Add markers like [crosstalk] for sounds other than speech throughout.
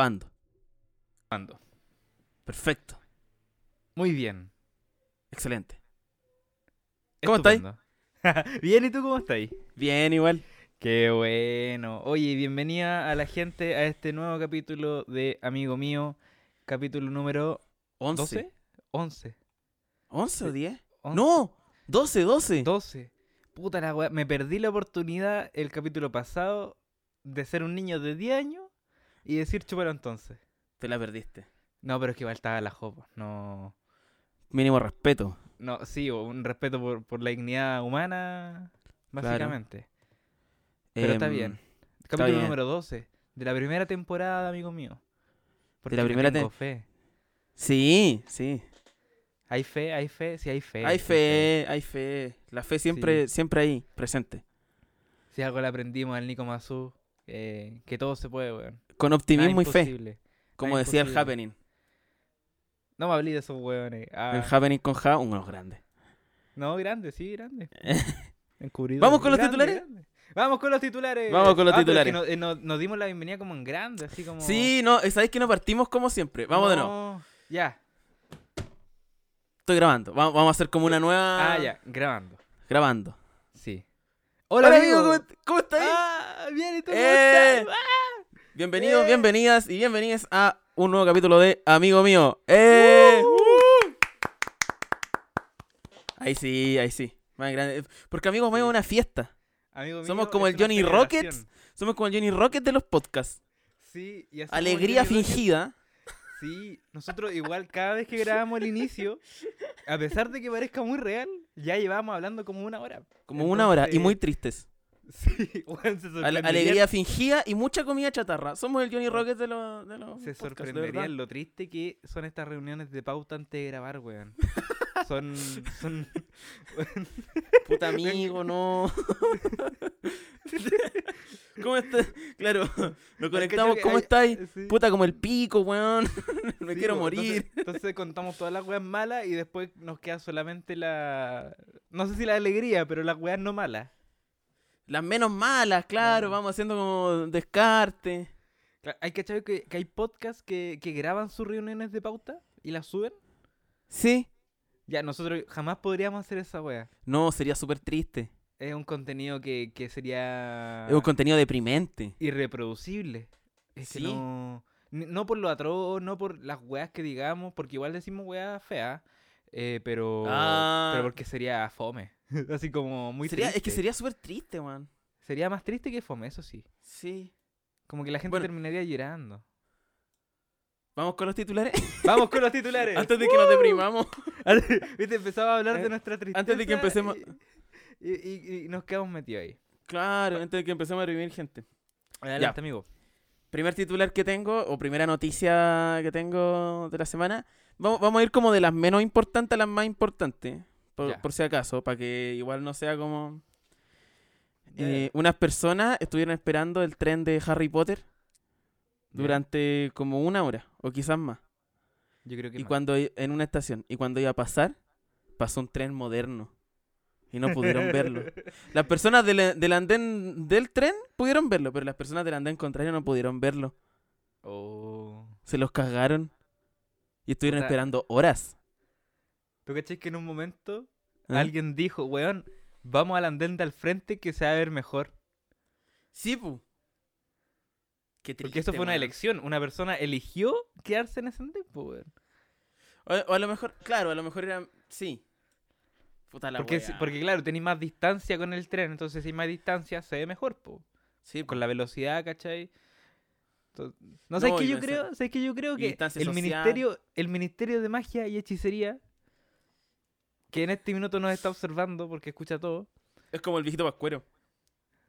Grabando. Ando. Perfecto. Muy bien. Excelente. ¿Cómo estáis? [laughs] Bien, ¿y tú cómo estáis? Bien, igual. Qué bueno. Oye, bienvenida a la gente a este nuevo capítulo de Amigo Mío. Capítulo número 11. 12. 11. ¿11 o 10? 11. No, 12, 12. 12. Puta la weá. Me perdí la oportunidad el capítulo pasado de ser un niño de 10 años y decir chúpalo entonces. Te la perdiste. No, pero es que igual estaba la jopa. No. Mínimo respeto. No, sí, un respeto por, por la dignidad humana, Claro. básicamente. Pero está Em, bien. Capítulo bien. número 12, de la primera temporada, amigo mío. Porque la le primera tengo fe. Sí, sí. ¿Hay fe? ¿Hay fe? Sí, hay fe. Hay fe, hay fe. La fe siempre, siempre ahí, presente. Si algo le aprendimos al Nico Mazú, eh, que todo se puede, weón. Con Nada optimismo y fe, como nada decía el. Happening. No me hablé de esos weones. Ah, El Happening con Ja, uno grande. no, grande, sí, grande. [laughs] Encubridor. ¿Vamos con los Grande, titulares? grande. Vamos con los titulares. Vamos con los Ah, pero es que titulares. no- eh, no- nos dimos la bienvenida como en grande, así como. Sí, no, sabéis que no partimos como siempre. Vamos de nuevo. Ya. Estoy grabando. Vamos, vamos a hacer como una nueva. Ah, ya, grabando. Grabando. Sí. Hola, Hola, amigo, amigo. ¿cómo, cómo estáis? Ah, bien, ¿y tú cómo Eh. estás? Bienvenidos, bienvenidas y bienvenidas a un nuevo capítulo de Amigo Mío. ¡Eh! Uh. Ahí sí, ahí sí. Más grande. Porque Amigo Mío es una fiesta. Amigo Somos mío, como es el una Johnny. Rockets. Somos como el Johnny Rocket de los podcasts. Sí, y así como Alegría Johnny Rockets, fingida. Sí, nosotros igual cada vez que grabamos el inicio, a pesar de que parezca muy real, ya llevamos hablando como una hora. Como una hora y Entonces, muy tristes. Sí, [laughs] se sorprenderían, alegría fingida y mucha comida chatarra. Somos el Johnny Rocket de los, de los se podcasts, de sorprenderían lo triste que son estas reuniones de pauta antes de grabar, weón. [laughs] Son, son, Puta amigo, no. [laughs] ¿Cómo estás? Claro, nos conectamos. ¿Cómo estáis? sí. Puta como el pico, weón. Me Sí, quiero po, morir. Entonces, entonces contamos todas las weas malas y después nos queda solamente la. No sé si la alegría, pero las weas no malas. Las menos malas, claro, Claro. vamos haciendo como descarte. Hay que saber que, que hay podcasts que, que graban sus reuniones de pauta y las suben. Sí. Ya, nosotros jamás podríamos hacer esa wea. No, sería súper triste. Es un contenido que, que sería Es un contenido deprimente. irreproducible. Es Sí. que no. No por lo atroz, no por las weas que digamos, porque igual decimos weas feas. Eh, pero, Ah. pero porque sería fome. [laughs] Así como muy Sería- es que triste. sería súper triste, man. Sería más triste que fome, eso sí. Sí. Como que la gente Bueno. terminaría llorando. Vamos con los titulares. [laughs] Vamos con los titulares. Antes de que nos deprimamos. [laughs] Viste, empezaba a hablar Eh, de nuestra tristeza. antes de que empecemos- Y, y- y nos quedamos metidos ahí. Claro, antes de que empecemos a revivir gente. Adelante, amigo. Primer titular que tengo, o primera noticia que tengo de la semana. Vamos, vamos a ir como de las menos importantes a las más importantes. Por, por si acaso, para que igual no sea como. Eh, unas personas estuvieron esperando el tren de Harry Potter durante como una hora, o quizás más. Yo creo que Y más. cuando en una estación, y cuando iba a pasar, pasó un tren moderno. Y no pudieron [laughs] verlo. Las personas del, del andén del tren pudieron verlo, pero las personas del andén contrario no pudieron verlo. Oh. Se los cagaron. Y estuvieron esperando horas. ¿Tú cachai que en un momento ¿Ah? alguien dijo, weón, vamos al andén de al frente que se va a ver mejor? Sí, pu. Qué Porque eso fue una elección. Una persona eligió quedarse en ese andén, pues, weón. O, o a lo mejor, claro, a lo mejor era. Sí. Puta la Porque, si- porque claro, tenéis más distancia con el tren, entonces si hay más distancia se ve mejor, pues. Sí, Con pu. la velocidad, ¿cachai? No, No, ¿sabes y qué yo creo? ¿Sabes qué yo creo? Que el social. ministerio, el ministerio de magia y hechicería, que en este minuto nos está observando porque escucha todo, Es como el viejito pascuero.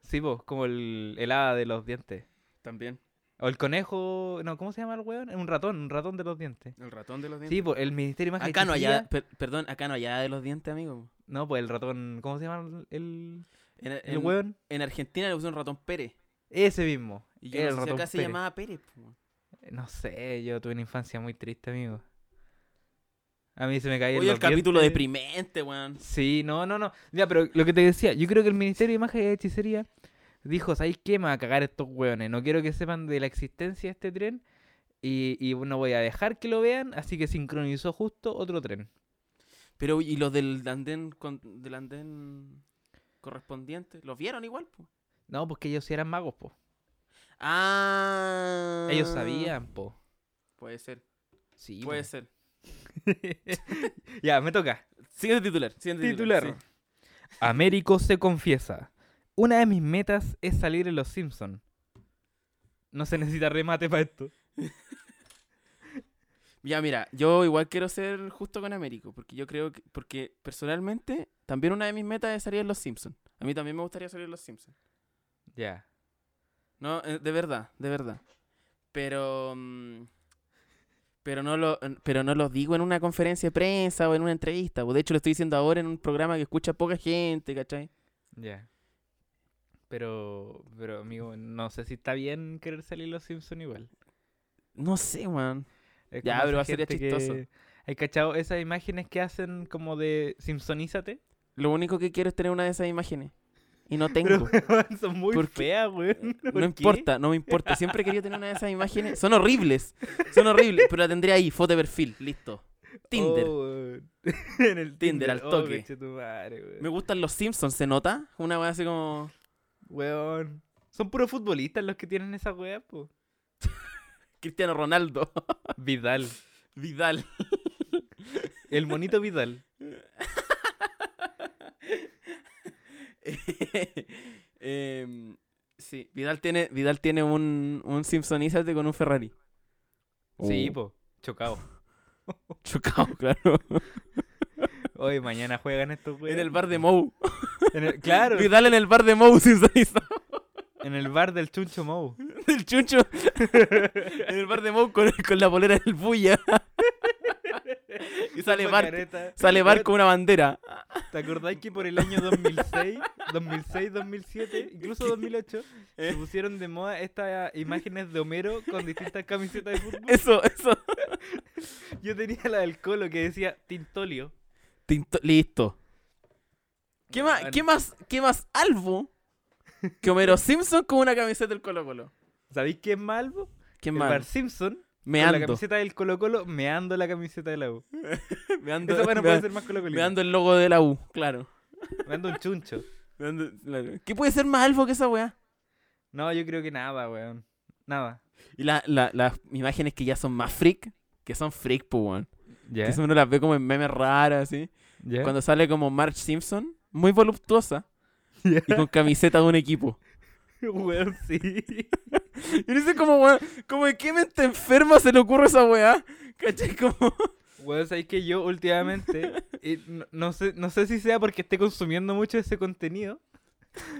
sí, vos, como el, el hada de los dientes. También. O el conejo, no, ¿cómo se llama el weón? Un ratón, un ratón de los dientes. El ratón de los dientes. Sí, pues el Ministerio de Magia y Acá no allá. per- perdón, acá no allá de los dientes, amigo. No, pues el ratón, ¿cómo se llama el, En, el en- weón? en Argentina le pusieron ratón Pérez. Ese mismo. Y yo el no sé si acá se llamaba Pérez. pu. No sé, yo tuve una infancia muy triste, amigo. A mí se me caía Oye, el capítulo deprimente, weón. Sí, no, no, no. Ya, pero lo que te decía, yo creo que el Ministerio de Magia y Hechicería dijo, ¿sabéis qué? Me va a cagar estos hueones. No quiero que sepan de la existencia de este tren. Y, y no voy a dejar que lo vean, así que sincronizó justo otro tren. Pero, ¿y los del andén, con- del andén correspondiente? ¿Los vieron igual? po? No, porque ellos sí eran magos, po. Ah. Ellos sabían, po. Puede ser, Sí, puede po. ser. [laughs] ya, me toca. Siguiente titular. Siguiente Titular. titular. sí. Américo se confiesa. Una de mis metas es salir en Los Simpson. No se necesita remate para esto. [laughs] Ya, mira, yo igual quiero ser justo con Américo, porque yo creo que, porque personalmente, también una de mis metas es salir en Los Simpsons. A mí también me gustaría salir en Los Simpsons. Ya. No, eh, de verdad, de verdad. Pero, mm, pero no lo, pero no lo digo en una conferencia de prensa o en una entrevista. De hecho, lo estoy diciendo ahora en un programa que escucha poca gente, ¿cachai? Ya. Pero, pero amigo, no sé si está bien querer salir Los Simpson igual. No sé, man. Ya, pero sería chistoso. que- ¿Hay cachado esas imágenes que hacen como de Simpsonízate? Lo único que quiero es tener una de esas imágenes. Y no tengo. [laughs] Pero son muy feas, weón. No ¿Por qué? importa, no me importa. Siempre querido tener una de esas imágenes. Son horribles. Son horribles. Pero la tendré ahí, foto de perfil. Listo. Tinder. Oh, [laughs] en el Tinder, al Oh, toque. Me gustan los Simpsons, ¿se nota? Una wea así como. Weón. Son puros futbolistas los que tienen esa weá, po. [laughs] Cristiano Ronaldo. Vidal. Vidal. El monito Vidal. [laughs] Em, sí, Vidal tiene, Vidal tiene un, un Simpsonízate con un Ferrari. Sí, Oh, po. Chocado. [laughs] Chocado, claro. [laughs] Hoy mañana juegan estos weones. en el bar de Mou. En el- claro. Vidal en el bar de Mou Simpsonizado. En el bar del Chuncho Mou. Del chuncho. en el bar de Mou con, con la polera del bulla. [laughs] y sale Bart. Sale Bart con una bandera. ¿Te acordáis que por el año 2006, 2006, 2007, incluso 2008, [laughs] Eh. se pusieron de moda estas imágenes de Homero con distintas camisetas de fútbol? Eso, eso. [laughs] Yo tenía la del Colo que decía Tintolio. Tinto- Listo. ¿Qué más, Weón. ¿Qué más, qué más albo que Homero Simpson con una camiseta del Colo Colo? ¿Sabéis qué es malvo? ¿Qué El más? Bar Simpson Me con la ando. camiseta del Colo Colo meando la camiseta de la U. [laughs] Me ando, Esa bueno me, puede ser más Colo Colo. me ando el logo de la U, claro. Meando un chuncho. Me ando- claro. ¿Qué puede ser más albo que esa weá? No, yo creo que nada, weón. Nada. Y la, la- las imágenes que ya son más freak, que son freak, pues, weón. Eso uno las ve como en memes raras, así. ¿Ya? Cuando sale como Marge Simpson, muy voluptuosa, [laughs] ¿Ya? y con camiseta de un equipo. [laughs] Weón, sí. [laughs] Y no sé cómo, weón, como de qué mente enferma se le ocurre esa weá. ¿Cachai? Como... [laughs] Weón, sabéis que yo últimamente, no, no sé, no sé si sea porque esté consumiendo mucho ese contenido,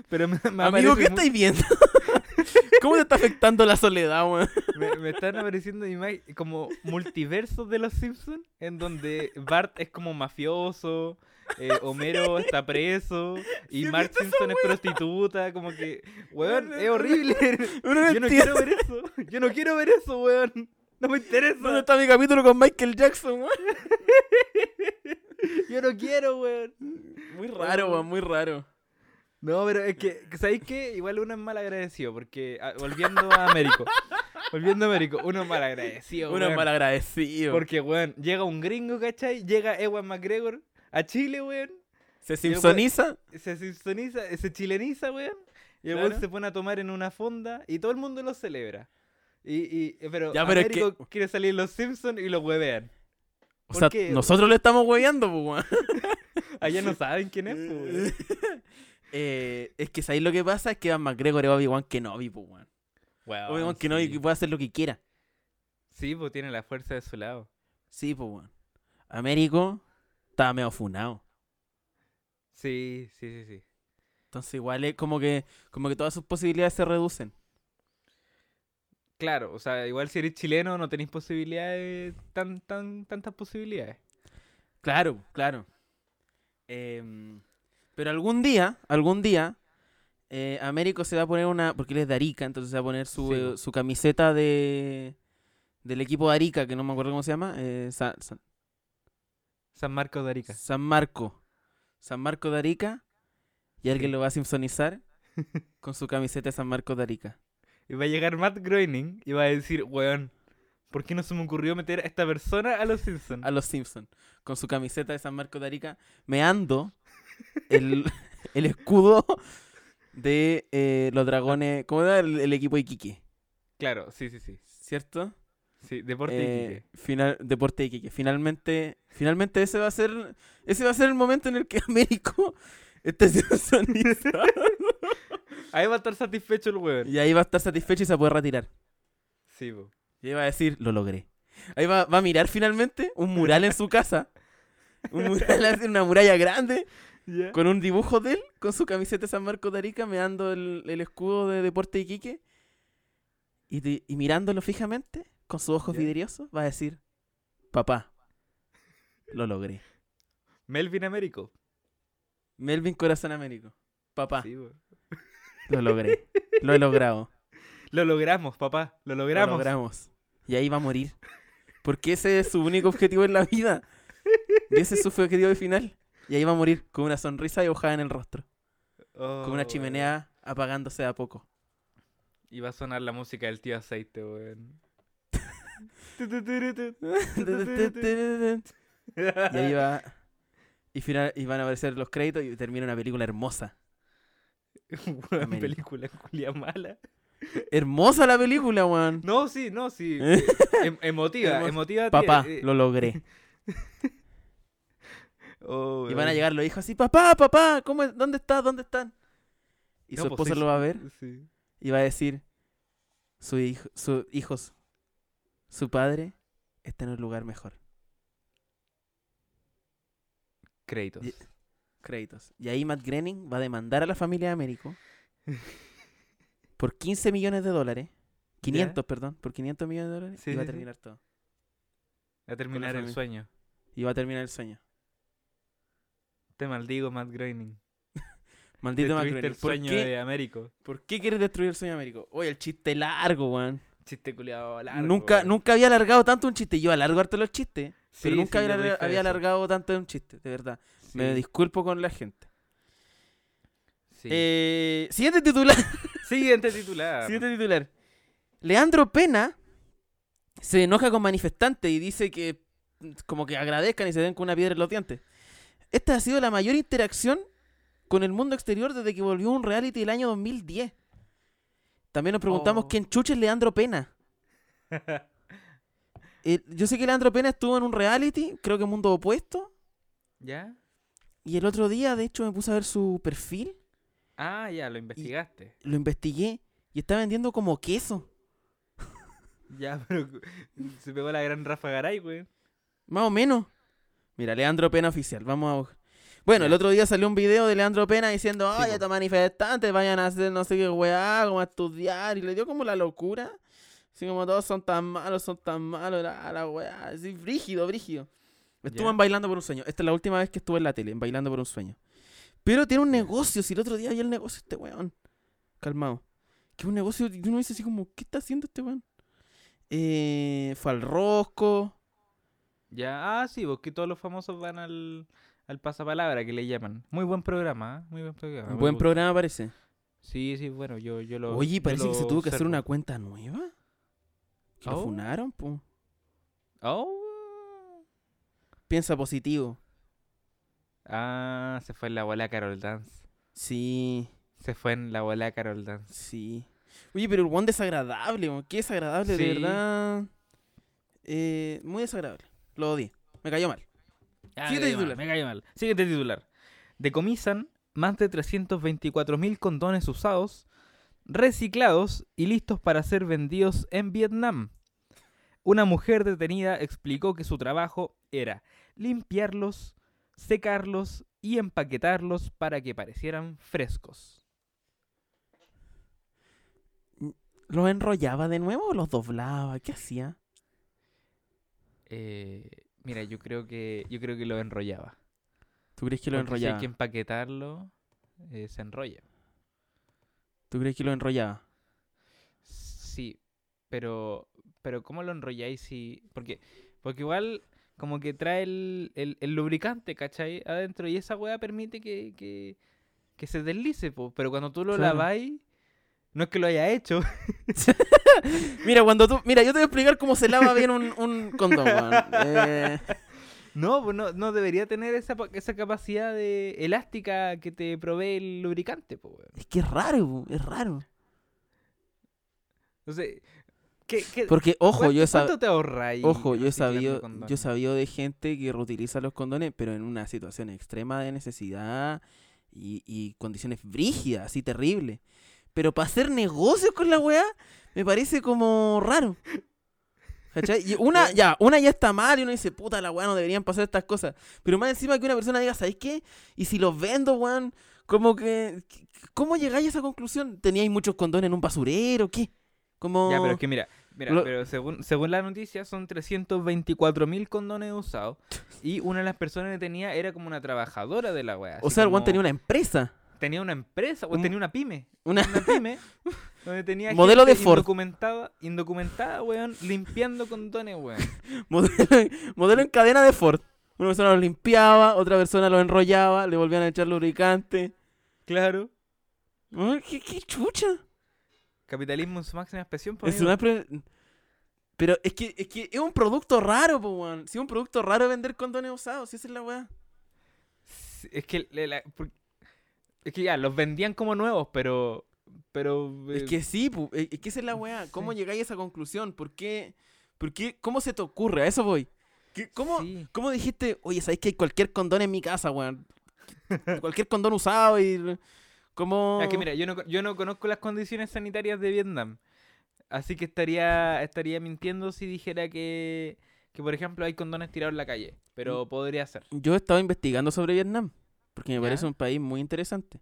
pero me, me Amigo, ¿qué aparece mu- estáis viendo? [laughs] ¿Cómo te está afectando la soledad, weón? me, me están apareciendo ima- como multiversos de los Simpsons, en donde Bart es como mafioso, eh, Homero está preso, y ¿Sí has Marge Simpson es prostituta, como que, weón, es horrible. [laughs] Yo no quiero ver eso, yo no quiero ver eso, weón. No me ¿Dónde interesa, está mi capítulo con Michael Jackson, weón? [laughs] yo no quiero, weón. Muy raro, weón, muy raro. No, pero es que, ¿sabéis qué? Igual uno es mal agradecido, porque ah, volviendo a Américo, volviendo a Américo, uno es mal agradecido, Uno es mal agradecido. Porque, weón, llega un gringo, ¿cachai? Llega Ewan McGregor a Chile, weón. Se simpsoniza. Se simpsoniza, se chileniza, weón. Y el Claro. weón se pone a tomar en una fonda y todo el mundo lo celebra. Y, y, pero, Ya, pero es Américo quiere salir los Simpsons y lo huevean. O ¿por sea, qué? nosotros le estamos hueveando, pues, weón. [laughs] Allá no saben quién es, pues, weón. [laughs] Eh, es que ¿sabéis lo que pasa? Es que Van McGregor es Obi-Wan Kenobi, pues, weón. Weón, Obi-Wan Kenobi sí. que puede hacer lo que quiera. Sí, pues tiene la fuerza de su lado. Sí, pues, weón. Américo estaba medio funado. Sí, sí, sí, sí. Entonces igual es como que, como que todas sus posibilidades se reducen. Claro, o sea, igual si eres chileno no tenéis posibilidades, tan, tan, tantas posibilidades. Claro, claro. Em, pero algún día, algún día, eh, Américo se va a poner una, porque él es de Arica, entonces se va a poner su, Sí, eh, su camiseta de del equipo de Arica, que no me acuerdo cómo se llama, eh, San Marcos de Arica. San Marco. San Marco de Arica, y alguien lo va a simpsonizar con su camiseta de San Marco de Arica. Y va a llegar Matt Groening y va a decir, weón, ¿Por qué no se me ocurrió meter a esta persona a los Simpsons? a los Simpsons con su camiseta de San Marcos de Arica, meando el, [laughs] el escudo de eh, los dragones. ¿Cómo era el, el equipo de Iquique? Claro, sí, sí, sí. ¿Cierto? Sí, Deporte Eh, Iquique. final, Deporte de Iquique. Finalmente, finalmente ese va a ser ese va a ser el momento en el que [laughs] Américo esté simpsonizado. [laughs] Ahí va a estar satisfecho el weón. y ahí va a estar satisfecho y se puede retirar. Sí, po. Y ahí va a decir, lo logré. Ahí va, va a mirar finalmente un mural en su casa. Un mural una muralla grande. [laughs] Con un dibujo de él, con su camiseta de San Marcos de Arica, meando el, el escudo de Deporte de Iquique. Y, y mirándolo fijamente, con sus ojos Ya. vidriosos, va a decir, papá, lo logré. Melvin Américo. Melvin Corazón Américo. Papá, Sí, lo logré. Lo he logrado. [laughs] Lo logramos, papá. Lo Lo logramos. logramos. Y ahí va a morir. Porque ese es su único objetivo en la vida. Y ese es su objetivo de final. Y ahí va a morir con una sonrisa dibujada en el rostro. Con una Oh, chimenea apagándose de a poco. Y va a sonar la música del tío aceite, weón. Y ahí va. Y, final, y van a aparecer los créditos y termina una película hermosa. [laughs] Weón, Américo. película culia mala. Hermosa la película, weón. No, sí, no, sí. [laughs] Em- emotiva, Hermosa. emotiva. Papá, eh, lo logré. [laughs] oh, Y van a llegar los hijos así, papá, papá, ¿cómo es? ¿dónde estás? ¿Dónde están? Y No, su pues esposa sí, lo va a ver sí. y va a decir, su hijo, su hijos, su padre está en un lugar mejor. Créditos. Y- Créditos. Y ahí Matt Groening va a demandar a la familia de Américo [laughs] por 15 millones de dólares. 500, perdón, por 500 millones de dólares. Sí, y va a terminar todo. A terminar el sueño. Y va a terminar el sueño. Te maldigo, Matt Groening. [laughs] Maldito Matt Groening. el ¿Por sueño qué, de Américo. ¿Por qué quieres destruir el sueño de Américo? Oye, el chiste largo, weón. Chiste culiado largo. Nunca, nunca había alargado tanto un chiste. Yo alargo harto los chistes. pero nunca sí, había, de había alargado tanto un chiste, de verdad. Me disculpo con la gente. Eh, siguiente titular. [laughs] Siguiente titular. Siguiente titular. Leandro Pena se enoja con manifestantes y dice que como que agradezcan y se den con una piedra en los dientes. Esta ha sido la mayor interacción con el mundo exterior desde que volvió un reality el año 2010. También nos preguntamos Oh. quién chucha es Leandro Pena. [laughs] Eh, yo sé que Leandro Pena estuvo en un reality, creo que Mundo Opuesto, ¿Ya? y el otro día de hecho me puse a ver su perfil, Ah, ya, lo investigaste. lo investigué y está vendiendo como queso. [laughs] Ya, pero se pegó la gran Rafa Garay, güey. Más o menos. Mira, Leandro Pena oficial. Vamos a Bueno, el otro día salió un video de Leandro Pena diciendo, Sí, ay, po. estos manifestantes vayan a hacer no sé qué weá, como a estudiar. Y le dio como la locura. Así como todos son tan malos, son tan malos, la, la weá. Así, brígido, brígido. Estuvo en Bailando por un Sueño. Esta es la última vez que estuve en la tele, en Bailando por un Sueño. Pero tiene un negocio. Si el otro día vi el negocio este weón. Calmado. Que un negocio. Y uno dice así como, ¿qué está haciendo este weón? Eh, fue al Rosco. Ya, ah, sí, porque todos los famosos van al, al pasapalabra que le llaman. Muy buen programa, ¿ah? Muy buen programa. Buen programa parece. Sí, sí, bueno, yo, yo lo. Oye, parece que lo se tuvo que hacer observo. una cuenta nueva. Que lo Oh. funaron, po. Oh. Piensa positivo. Ah, se fue en la bola Carol Dance. Sí, Se fue en la bola Carol Dance. sí. Oye, pero el one desagradable. Qué desagradable, de Sí. verdad. Eh, muy desagradable. Lo odié. Me cayó mal. Ah, Siguiente me cayó mal, titular. Me cayó mal. Siguiente titular. Decomisan más de 324.000 condones usados, reciclados y listos para ser vendidos en Vietnam. Una mujer detenida explicó que su trabajo era limpiarlos, secarlos y empaquetarlos para que parecieran frescos. ¿Los enrollaba de nuevo o los doblaba? ¿Qué hacía? Eh, mira, yo creo que yo creo que lo enrollaba. ¿Tú crees que lo Porque si enrollaba? hay que empaquetarlo, eh, se enrolla. ¿Tú crees que lo enrollaba? Sí, pero pero ¿cómo lo enrolláis si...? Porque, porque igual como que trae el, el, el lubricante, ¿cachai? Adentro y esa weá permite que, que, que se deslice, po. pero cuando tú lo Claro. laváis, no es que lo haya hecho, [laughs] [laughs] [laughs] Mira, cuando tú. Mira, yo te voy a explicar cómo se lava bien un, un condón, weón. Eh, No, pues no, no debería tener esa, esa capacidad de elástica que te provee el lubricante, pues, weón. es que es raro, es raro. Entonces, ¿qué, qué, Porque, ojo, yo he sab- ¿Cuánto te ahorráis? Ojo, yo he sabido, yo he sabido de gente que reutiliza los condones, pero en una situación extrema de necesidad y, y condiciones brígidas, así terribles. Pero para hacer negocios con la weá, me parece como raro. ¿Cachai? Y [laughs] una, ya, una ya está mal y uno dice, puta, la weá no deberían pasar estas cosas. Pero más encima que una persona diga, ¿sabéis qué? Y si los vendo, weón, como que. ¿Cómo llegáis a esa conclusión? ¿Teníais muchos condones en un basurero? ¿Qué? Como. Ya, pero es que mira, mira, Lo- pero según, según la noticia son 324 mil condones usados [laughs] y una de las personas que tenía era como una trabajadora de la weá. o sea, el weón como- tenía una empresa. tenía una empresa, o Un- tenía una pyme, Una. una pyme [laughs] donde tenía Modelo gente de Ford. indocumentada, indocumentada, weón, limpiando condones, weón. [laughs] modelo, modelo en cadena de Ford. Una persona los limpiaba, otra persona los enrollaba, le volvían a echar lubricante. Claro. ¿Qué, qué chucha? Capitalismo en su máxima expresión, pues, Es pre- Pero es que, es que es un producto raro, po, weón. Si es un producto raro vender condones usados, si esa es la weá. Es que, la- por- es que ya, los vendían como nuevos, pero... pero Es eh, que sí, pu, es que esa es la weá. ¿Cómo Sí. llegáis a esa conclusión? ¿Por qué? ¿Por qué? ¿Cómo se te ocurre? A eso voy. ¿Qué- ¿Cómo, sí. ¿Cómo dijiste, oye, sabéis que hay cualquier condón en mi casa, weón? [laughs] cualquier condón usado y. ¿Cómo.? Es que mira, yo no, yo no conozco las condiciones sanitarias de Vietnam. Así que estaría, estaría mintiendo si dijera que, que, por ejemplo, hay condones tirados en la calle. Pero podría ser. Yo he estado investigando sobre Vietnam. Porque me ¿Ya? parece un país muy interesante.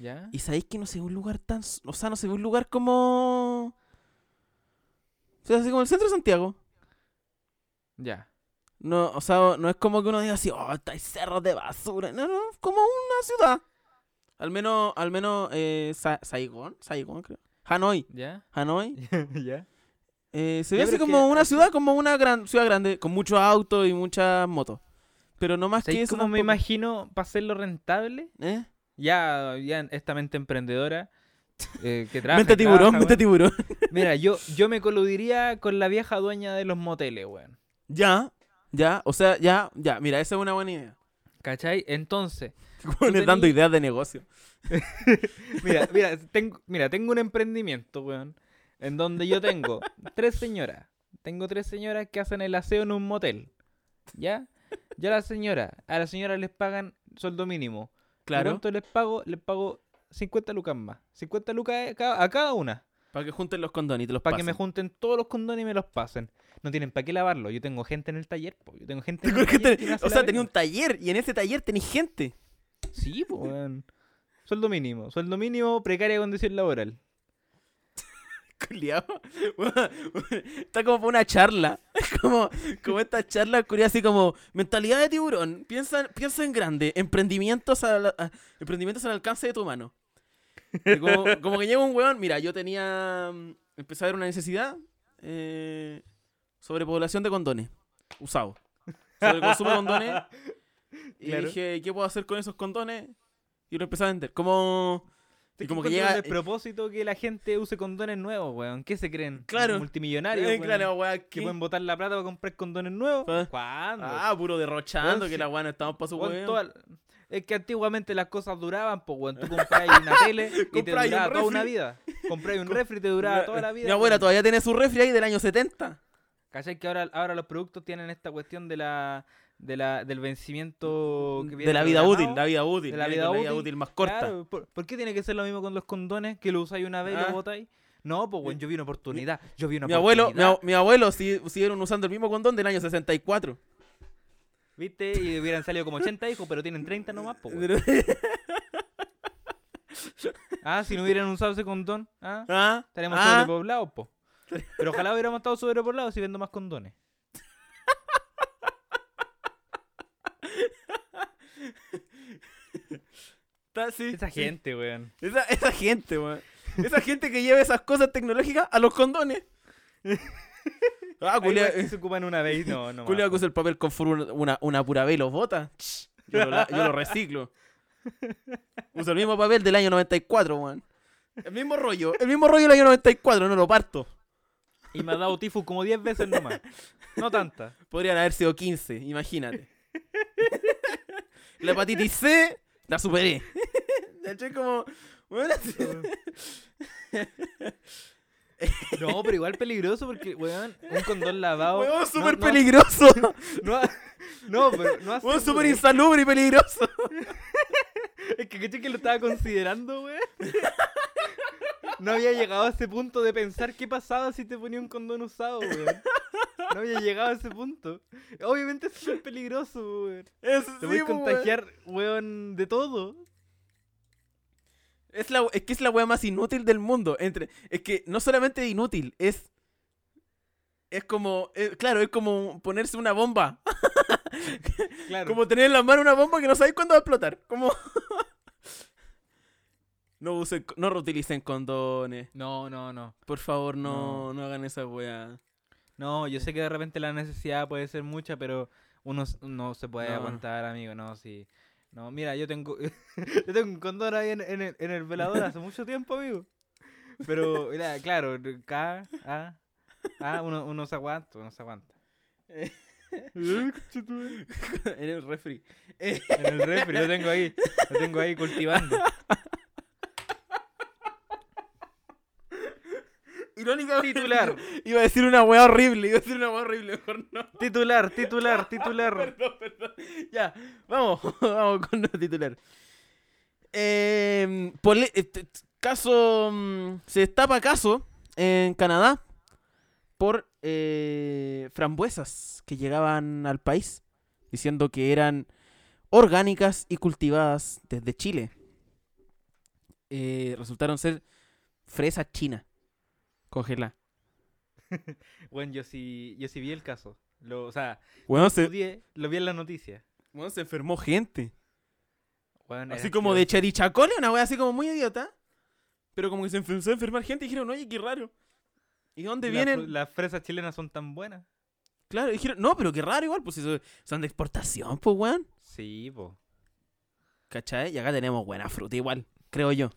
¿Ya? Y sabéis que no se ve un lugar tan. O sea, no se ve un lugar como. O sea, así como el centro de Santiago. Ya. No, o sea, no es como que uno diga así, oh, está hay cerros de basura. No, no, como una ciudad. Al menos, al menos, eh, Sa- Saigón, Saigón, creo. Hanoi, ¿Ya? Hanoi. [laughs] ¿Ya? Eh, se ve así como que una ciudad, como una gran ciudad grande, con muchos autos y muchas motos. Pero no más que ¿Sabes eso. cómo me tampoco. imagino para hacerlo rentable? ¿Eh? Ya, ya esta mente emprendedora eh, que [laughs] trabaja. Mente tiburón, trabaja, mente tiburón. Mira, yo, [laughs] yo me coludiría con la vieja dueña de los moteles, weón. ya, ya, o sea, ya, ya, mira, esa es una buena idea. ¿Cachai? Entonces, [laughs] Bueno, dando ideas de negocio. Mira, mira, tengo, mira, tengo un emprendimiento, weón. En donde yo tengo tres señoras. Tengo tres señoras que hacen el aseo en un motel. ¿Ya? Yo a la señora, a la señora les pagan sueldo mínimo. ¿Y Claro. ¿Cuánto les pago? Les pago 50 lucas más. 50 lucas a cada, una. Para que junten los condones y te los Para que me junten todos los condones y me los pasen. No tienen para qué lavarlo. Yo tengo gente en el taller, po. Yo tengo gente [laughs] en el taller que o sea, tenía un taller y en ese taller tenéis gente. Sí, weón. Sueldo mínimo. Sueldo mínimo, precaria condición laboral. Culiao. [laughs] Está como para una charla. [laughs] Como, como esta charla curia así como mentalidad de tiburón. Piensa, piensa en grande. Emprendimientos al, a- emprendimientos al alcance de tu mano. Como, como que llega un weón. Mira, yo tenía. mm, Empecé a ver una necesidad. Eh, sobre población de condones. Usados. Sobre el consumo de condones. [laughs] Y Claro. dije, ¿qué puedo hacer con esos condones? Y lo empecé a vender. Como. Y como que llega. un despropósito que la gente use condones nuevos, weón. ¿Qué se creen? Claro. Multimillonarios, Eh, weón, claro, weá, Que pueden botar la plata para comprar condones nuevos. Ah. ¿Cuándo? Ah, puro derrochando, Weón, que sí. la weá no estamos para su Weón, weón. toda- Es que antiguamente las cosas duraban, pues, weón. Tú comprabas una [laughs] tele y te un duraba toda una vida. Comprabas un refri y te duraba toda la vida. Mi abuela weón. todavía tiene su refri ahí del año 70. ¿Cachai? Que ahora, ahora los productos tienen esta cuestión de la, de la, del vencimiento que De la vida útil, la vida útil. de la vida con la vida útil, más corta. Claro, ¿por, por qué tiene que ser lo mismo con los condones? Que lo usáis una vez y Ah. lo botáis. No, pues, weón, yo vi una oportunidad. Yo vi una Mi abuelo, mi, abuelo si- siguieron usando el mismo condón del año 64. ¿Viste? Y hubieran salido como 80 hijos, pero tienen 30 nomás, pues, [laughs] Ah, si no hubieran usado ese condón, ¿ah? ¿Ah? Estaríamos ¿Ah? sobrepoblados, po. Pero ojalá hubiéramos estado sobrepoblados si vendo más condones. Está- Esa gente, weón. Esa, esa gente, weón. Esa gente que lleva esas cosas tecnológicas a los condones. [laughs] Ah, culia, que se ocupan una vez, no, no. [laughs] culia usa el papel con una, una, pura vez y lo bota. Yo lo, yo lo reciclo. [laughs] Uso el mismo papel del año 94, weón. El mismo rollo, el mismo rollo del año 94, no lo parto. Y me ha dado tifus como 10 veces nomás. No tanta. Podrían haber sido 15, imagínate. la hepatitis C la superé. [laughs] ¿Cachai? Como. [laughs] Bueno, [laughs] No, pero igual peligroso porque, weón, un condón lavado. Huevón no- súper no- peligroso. No, ha- no, pero no hace. Huevón súper weón. insalubre y peligroso. Es que caché que lo estaba considerando, weón. [laughs] No había llegado a ese punto de pensar qué pasaba si te ponía un condón usado, weón. No había llegado a ese punto. Obviamente es súper peligroso, weón. Es, Te sí, voy a po, contagiar, weón, de todo. Es, la, es que es la wea más inútil del mundo. Entre, es que no solamente inútil, es. Es como. eh, claro, es como ponerse una bomba. [laughs] Claro. Como tener en la mano una bomba que no sabéis cuándo va a explotar. Como. [laughs] no usen, no reutilicen condones. No, no, no. Por favor, no, no, hagan esa wea. No, yo sé que de repente la necesidad puede ser mucha, pero uno no se puede No. aguantar, amigo, no, sí. No, mira, yo tengo [laughs] yo tengo un condón ahí en, en el, en el velador hace mucho tiempo, amigo. Pero, mira, claro, acá, ah, ah, uno, uno se aguanta, uno se aguanta. [laughs] en el refri. En el refri, lo tengo ahí, lo tengo ahí cultivando. Irónicamente. Titular. [laughs] Iba a decir una wea horrible. Iba a decir una wea horrible. Mejor no. Titular, titular, titular. [laughs] Perdón, perdón. Ya, vamos, [laughs] vamos con nuestro titular. Eh, pole- eh, caso. mm, Se destapa caso en Canadá por eh, frambuesas que llegaban al país diciendo que eran orgánicas y cultivadas desde Chile. Eh, resultaron ser fresas chinas. Cógela. [laughs] Bueno, yo sí, yo sí vi el caso. Lo, o sea, Bueno, estudié, lo vi en la noticia. bueno, se enfermó gente. Weón, Así como de asqueroso. cherichacole, una wea así como muy idiota. Pero como que se empezó a enfermar gente y dijeron, oye, qué raro. ¿Y dónde Las vienen? Las fresas chilenas son tan buenas. Claro, dijeron, no, pero qué raro igual, pues si son- de exportación, pues weón. Sí, po. ¿Cachai? Y acá tenemos buena fruta igual, creo yo.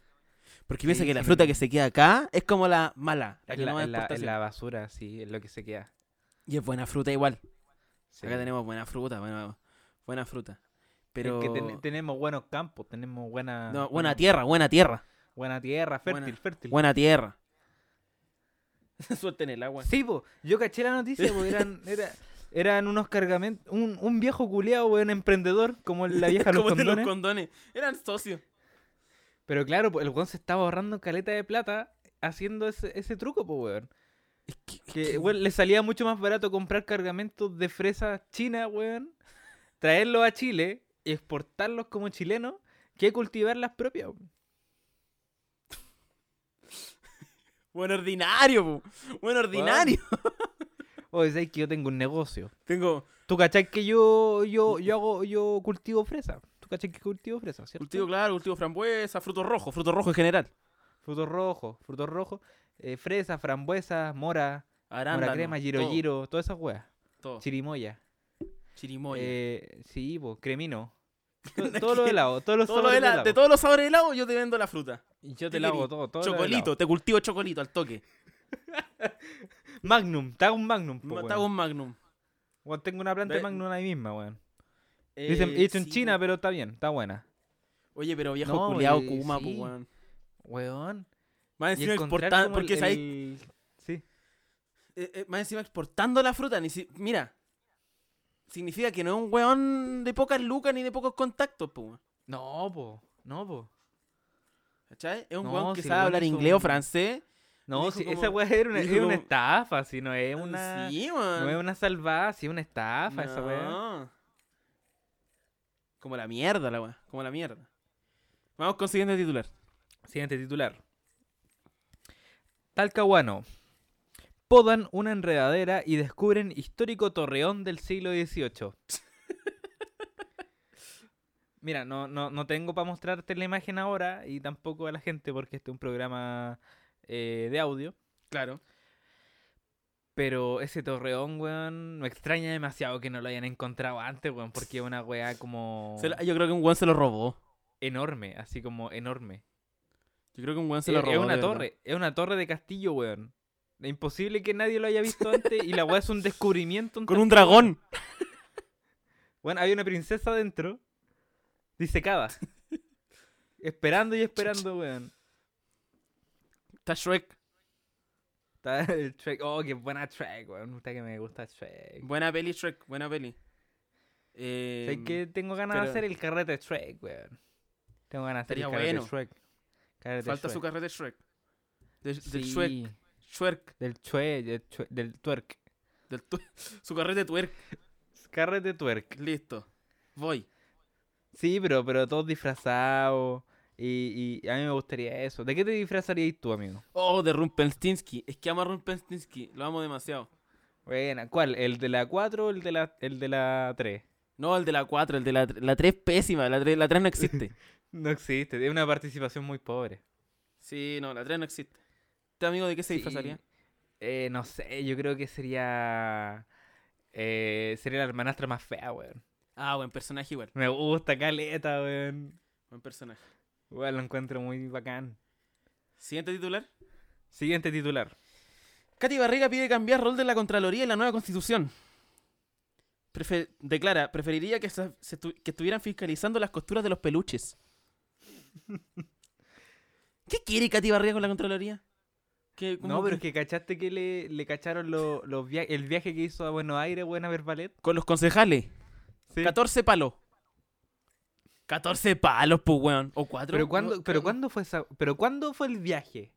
Porque piensa Sí, que la sí, fruta que se queda acá es como la mala, la la, no en la- en exportación. la basura, sí, es lo que se queda. Y es buena fruta igual. Acá tenemos buena fruta, buena, buena fruta. Es Pero... que ten- tenemos buenos campos, tenemos buena, no, buena buena- tierra, buena tierra. buena tierra, fértil, Buena- fértil. Buena tierra. [laughs] Suelten el agua. Sí, po, yo caché la noticia, po, eran, [laughs] era- eran unos cargamentos, un, un viejo culeado, weón, emprendedor, como la vieja [laughs] los Como de los condones. Eran socios. Pero claro, el weón se estaba ahorrando caleta de plata haciendo ese, ese truco, pues, weón. Es que, Que, weón, le salía mucho más barato comprar cargamentos de fresas chinas, weón, [laughs] traerlos a Chile y exportarlos como chilenos que cultivar las propias. weón. [laughs] Buen ordinario, po. Buen ordinario. [laughs] Oye, ¿sabes que yo tengo un negocio? Tengo ¿Tú cachai que yo, yo, yo hago, yo cultivo fresa? ¿Tú cachai que cultivo fresa, cierto? cultivo claro, cultivo frambuesa, frutos rojos, frutos rojos en general. Frutos rojos, frutos rojos, eh, fresa, frambuesa, mora, Arándano. mora crema, giro todo, giro, todas esas weas. todo. Chirimoya. Chirimoya. Eh, sí, po, cremino. [laughs] To- todo lo helado, todos los Todo sabores de, de la- helado. de todos los sabores de helado, yo te vendo la fruta. Y yo ¿Qué te querí? todo, todo. chocolito, te cultivo chocolito al toque. [laughs] Magnum, te hago un Magnum, po, te hago un magnum. Weón, tengo una planta de Magnum ahí misma, weón. Eh, Dicen, hecho en sí, China, pero está bien, está buena. Oye, pero viejo No, culiao y- Kuma, sí. pues, weón. Weón. Más encima exportando, porque el- el- Sí. Eh, eh, más encima exportando la fruta, ni si... mira. Significa que no es un weón de pocas lucas ni de pocos contactos, pues. weón. No, po. No, po. ¿Cachai? Es un No, weón que si sabe hablar inglés o francés. No, si como- esa weá era una, una estafa, si no es una. Sí, No es una salvada, si es una estafa esa weá. Como la mierda, la weá. Como la mierda. Vamos con siguiente titular. Siguiente titular. Talcahuano. Podan una enredadera y descubren histórico torreón del siglo XVIII. [laughs] Mira, no, no, no tengo para mostrarte la imagen ahora y tampoco a la gente porque este es un programa eh, de audio. Claro. Pero ese torreón, weón, me extraña demasiado que no lo hayan encontrado antes, weón, porque es una weá como yo creo que un weón se lo robó. enorme, así como enorme. Yo creo que un weón se Es, lo es robó. una de verdad. torre, es una torre de castillo, weón. Es imposible que nadie lo haya visto antes y la weá es un descubrimiento. Con un dragón. [laughs] Bueno, había una princesa adentro, disecada. [laughs] esperando y esperando, weón. Está Shrek. Está [laughs] el Shrek. Oh, qué buena Shrek, weón. Me gusta que me gusta Shrek. Buena peli, Shrek. Buena peli. Eh, Sé que tengo ganas pero- de hacer el carrete de Shrek, weón. Tengo ganas de hacer el carrete bueno. de Shrek. Carrete falta su Shrek. carrete Shrek. De- del Sí, Shrek. Shrek. Del chue, del, chue- del twerk. Del tu- [laughs] su carrete twerk. Carrete twerk. Listo. Voy. Sí, pero, pero todos disfrazados. Y, y a mí me gustaría eso. ¿De qué te disfrazarías tú, amigo? Oh, de Rumpelstiltskin. Es que amo a Rumpelstiltskin. Lo amo demasiado. Buena, ¿cuál? ¿El de la 4 o el de la, el de la 3? No, el de la 4, el de la, la 3 es pésima. La 3, la 3 no existe. [laughs] No existe, es una participación muy pobre. sí, no, la 3 no existe. ¿Este amigo de qué se Sí, disfrazaría? eh, no sé, yo creo que sería. Eh, sería la hermanastra más fea, weón. Ah, buen personaje igual. Me gusta caleta, weón. Buen personaje. Igual lo encuentro muy bacán. Siguiente titular. Siguiente titular. Katy Barriga pide cambiar rol de la Contraloría en la nueva constitución. Prefe- declara, preferiría que, se- se estu- que estuvieran fiscalizando las costuras de los peluches. [laughs] ¿Qué quiere Katy Barriga con la Contraloría? No, pero es que- cachaste que le, le cacharon lo- los via- el viaje que hizo a Buenos Aires, weón, a ver ballet. Con los concejales. Sí. 14 palos. 14 palos, pues, weón. O 4. Pero cuándo, pero cuándo fue esa, pero cuándo fue el viaje?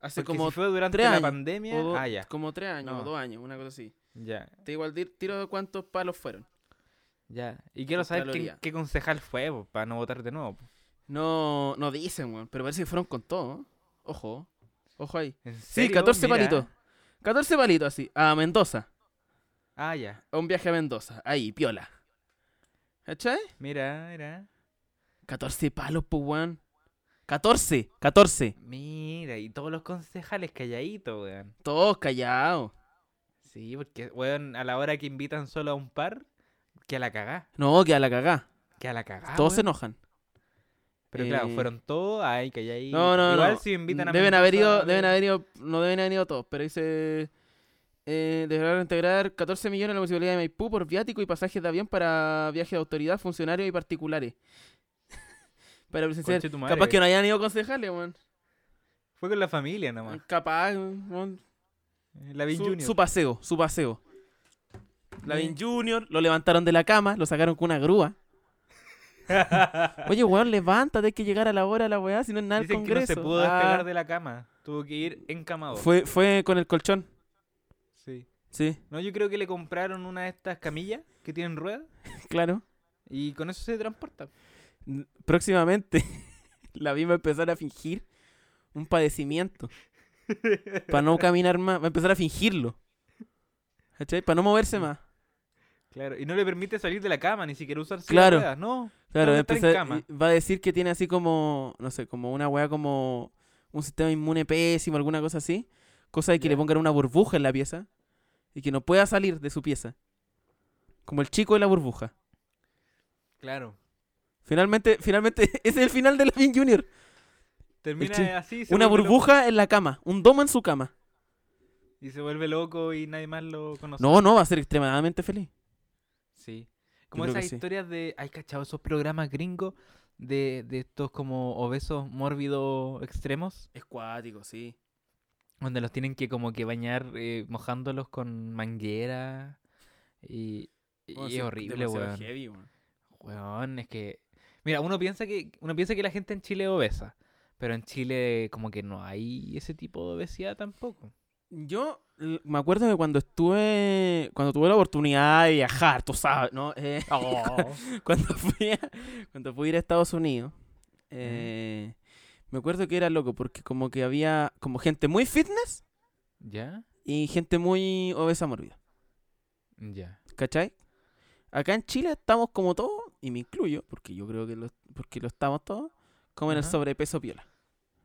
Hace Porque como si fue durante tres la años, pandemia. o do- ah, ya. como 3 años No. o 2 años, una cosa así. Ya, Te igual tiro de cuántos palos fueron. ya. Y quiero saber qué, qué concejal fue, po, para no votar de nuevo. po. No, no dicen, weón. Pero parece que fueron con todo. Ojo. Ojo ahí. ¿En Sí, serio? 14 Mira. palitos. 14 palitos así. A Mendoza. Ah, ya. A un viaje a Mendoza. Ahí, piola. ¿Cachai? Mira, mira. 14 palos, pues, weón. 14. 14. Mira, y todos los concejales calladitos, weón. Todos callados. Sí, porque, weón, a la hora que invitan solo a un par, que a la cagá. No, que a la cagá. Que a la cagá. Todos se enojan. Pero claro, eh, fueron todos ahí calladitos. No, no, Igual no. si invitan a deben haber ido, deben haber ido, no deben haber ido todos, pero dice eh, deberán integrar 14 millones en la municipalidad de Maipú por viático y pasajes de avión para viajes de autoridad, funcionarios y particulares. [laughs] para presenciar. Capaz que no hayan ido concejales, weón. Fue con la familia nomás. Capaz, weón. La Vin Su, Junior. su paseo, su paseo. Lavin Mm. Junior, lo levantaron de la cama, lo sacaron con una grúa. [laughs] Oye, weón, levántate, hay que llegar a la hora de la weá, si no es nada el Dicen que no congreso. se pudo Ah, despegar de la cama. Tuvo que ir encamado. fue, fue con el colchón, Sí. sí, No, yo creo que le compraron una de estas camillas que tienen ruedas [laughs] claro. y con eso se transporta. Próximamente [laughs] la vi va a empezar a fingir un padecimiento. Para no caminar más, va a empezar a fingirlo. ¿Cachai? Para no moverse más. Claro, y no le permite salir de la cama, ni siquiera usar Claro. ruedas, no. Claro, va a empezar- cama. va decir que tiene así como, no sé, como una weá como un sistema inmune pésimo, alguna cosa así. Cosa de que le pongan una burbuja en la pieza y que no pueda salir de su pieza. Como el chico de la burbuja. Claro. Finalmente, finalmente, [laughs] ese es el final de la Vin Junior. Termina así. se Una loco, burbuja en la cama, un domo en su cama. Y se vuelve loco y nadie más lo conoce. No, no, va a ser extremadamente feliz. Sí. Como esas sí. historias de. ¿Hay cachado esos programas gringos de, de estos como obesos mórbidos extremos? Es cuático, sí. Donde los tienen que como que bañar eh, mojándolos con manguera. Y, y Bueno, es horrible, weón. heavy, weón. Weón, es que. Mira, uno piensa que. Uno piensa que la gente en Chile es obesa. Pero en Chile como que no hay ese tipo de obesidad tampoco. Yo me acuerdo que cuando estuve, cuando tuve la oportunidad de viajar, tú sabes, ¿no? Eh, [laughs] cuando fui a, cuando fui a ir a Estados Unidos, eh, me acuerdo que era loco porque como que había como gente muy fitness ¿Ya? y gente muy obesa mórbida, Ya. ¿cachai? Acá en Chile estamos como todos, y me incluyo, porque yo creo que lo, porque lo estamos todos, como en el Ajá. sobrepeso piola.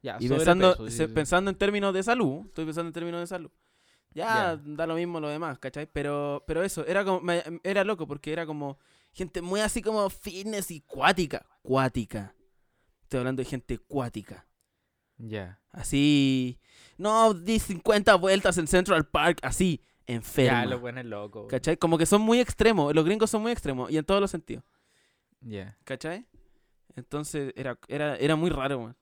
Ya, Y pensando, sí, se- sí. pensando en términos de salud, estoy pensando en términos de salud. Ya, Ya. da lo mismo lo demás, ¿cachai? Pero, pero eso, era como, me- era loco porque era como gente muy así como fitness y cuática. Cuática. Estoy hablando de gente cuática. Ya. Así. No, di 50 vueltas en Central Park. Así. Enferma. Ya, los buenos locos. ¿Cachai? Como que son muy extremos. Los gringos son muy extremos. Y en todos los sentidos. Ya. ¿Cachai? Entonces era, era, era muy raro, weón.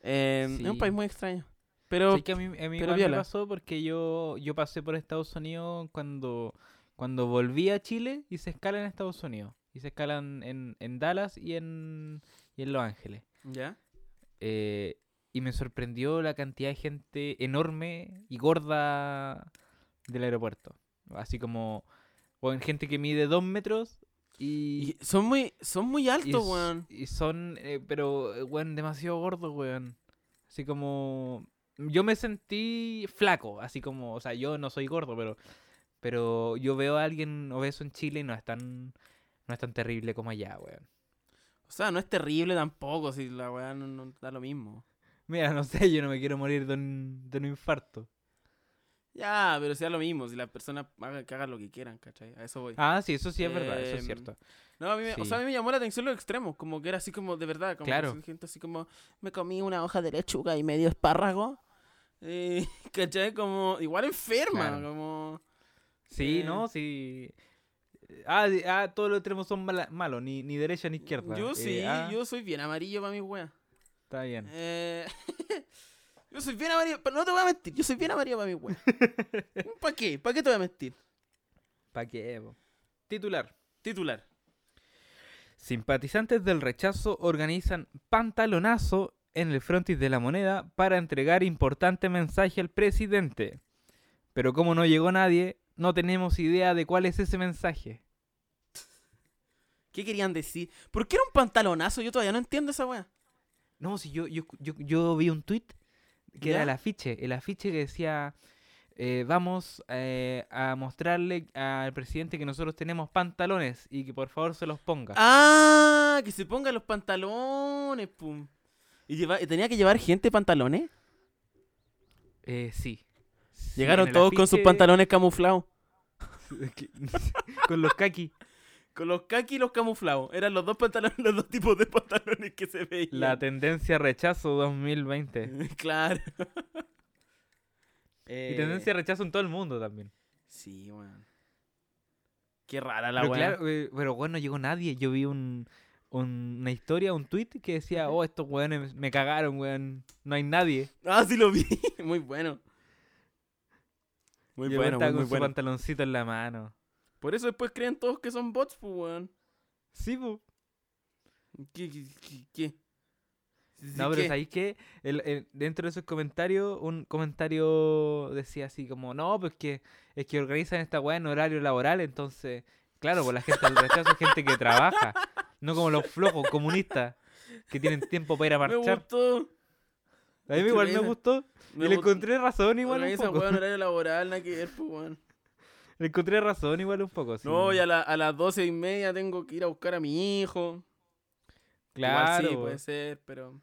Eh, Es un país muy extraño. Pero. Sí que a mí, a mí pero me pasó porque yo, yo pasé por Estados Unidos cuando, cuando volví a Chile y se escala en Estados Unidos. Y se escalan en, en Dallas y en, y en Los Ángeles. ¿Ya? Eh, y me sorprendió la cantidad de gente enorme y gorda del aeropuerto. Así como, bueno, gente que mide dos metros y, Y son muy, son muy y altos, s- weón. y son, eh, pero, weón, demasiado gordos, weón. Así como, yo me sentí flaco, así como, o sea, yo no soy gordo, pero, pero yo veo a alguien obeso en Chile y no es tan, no es tan terrible como allá, weón. O sea, no es terrible tampoco. Si la weá no, no da lo mismo. Mira, no sé, yo no me quiero morir de un, de un infarto. Ya, pero sea lo mismo. Si las personas hagan, que hagan lo que quieran, ¿cachai? A eso voy. Ah, sí, eso sí es verdad, eso es Em, cierto. No, a mí, me, o sea, a mí me llamó la atención los extremos, como que era así como de verdad, como que Claro. son gente así como, me comí una hoja de lechuga y medio espárrago. Eh, [laughs] ¿Cachai? Como, igual enferma, Claro. como... Sí, eh, ¿no? Sí. Ah, ah, todos los extremos son mala- malos, ni, ni derecha ni izquierda. Yo Eh, sí, ah, yo soy bien amarillo para mi wea. Está bien. Eh, [laughs] yo soy bien amarillo, pero no te voy a mentir, yo soy bien amarillo para mi wea. [laughs] ¿Para qué? ¿Para qué te voy a mentir? ¿Para qué? po? Titular. Titular. Simpatizantes del rechazo organizan pantalonazo en el frontis de la moneda para entregar importante mensaje al presidente. Pero como no llegó nadie, no tenemos idea de cuál es ese mensaje. ¿Qué querían decir? ¿Por qué era un pantalonazo? Yo todavía no entiendo esa wea. No, si yo, yo, yo, yo vi un tweet que ¿Ya? era el afiche, el afiche que decía, eh, vamos eh, a mostrarle al presidente que nosotros tenemos pantalones y que por favor se los ponga. Ah, que se pongan los pantalones, pum. ¿Y lleva- tenía que llevar gente pantalones? Eh, sí. Llegaron todos con sus pantalones camuflados. [laughs] [laughs] con los kaki. Con los kaki y los camuflados. Eran los dos pantalones, [laughs] los dos tipos de pantalones que se veían. La tendencia rechazo 2020. claro. Y Eh, tendencia rechazo en todo el mundo también. Sí, weón. Qué rara la Pero claro, eh, pero bueno, no llegó nadie. Yo vi un, un- una historia, un tweet que decía, oh, estos weones me cagaron, weón. No hay nadie. Ah, sí lo vi. muy bueno. Muy Y el bueno, muy, con muy su bueno. pantaloncito en la mano. Por eso después creen todos que son bots, pues, weón. Sí, po. ¿Qué? qué, qué, qué? Sí, No, pero. ¿sabéis qué? El- el- dentro de esos comentarios, un comentario decía así como, no, pues que es que organizan esta weá en horario laboral, entonces, claro, pues la gente del rechazo es gente que trabaja, no como los flojos comunistas que tienen tiempo para ir a [laughs] Me marchar. gustó. A mí igual me gustó Me y le gustó. encontré razón igual un poco. weón horario laboral, [laughs] nada que ver, pues, weón. Le encontré razón igual un poco. sí. No, y a, la- a las doce y media tengo que ir a buscar a mi hijo. Claro, Igual sí, puede ser, pero...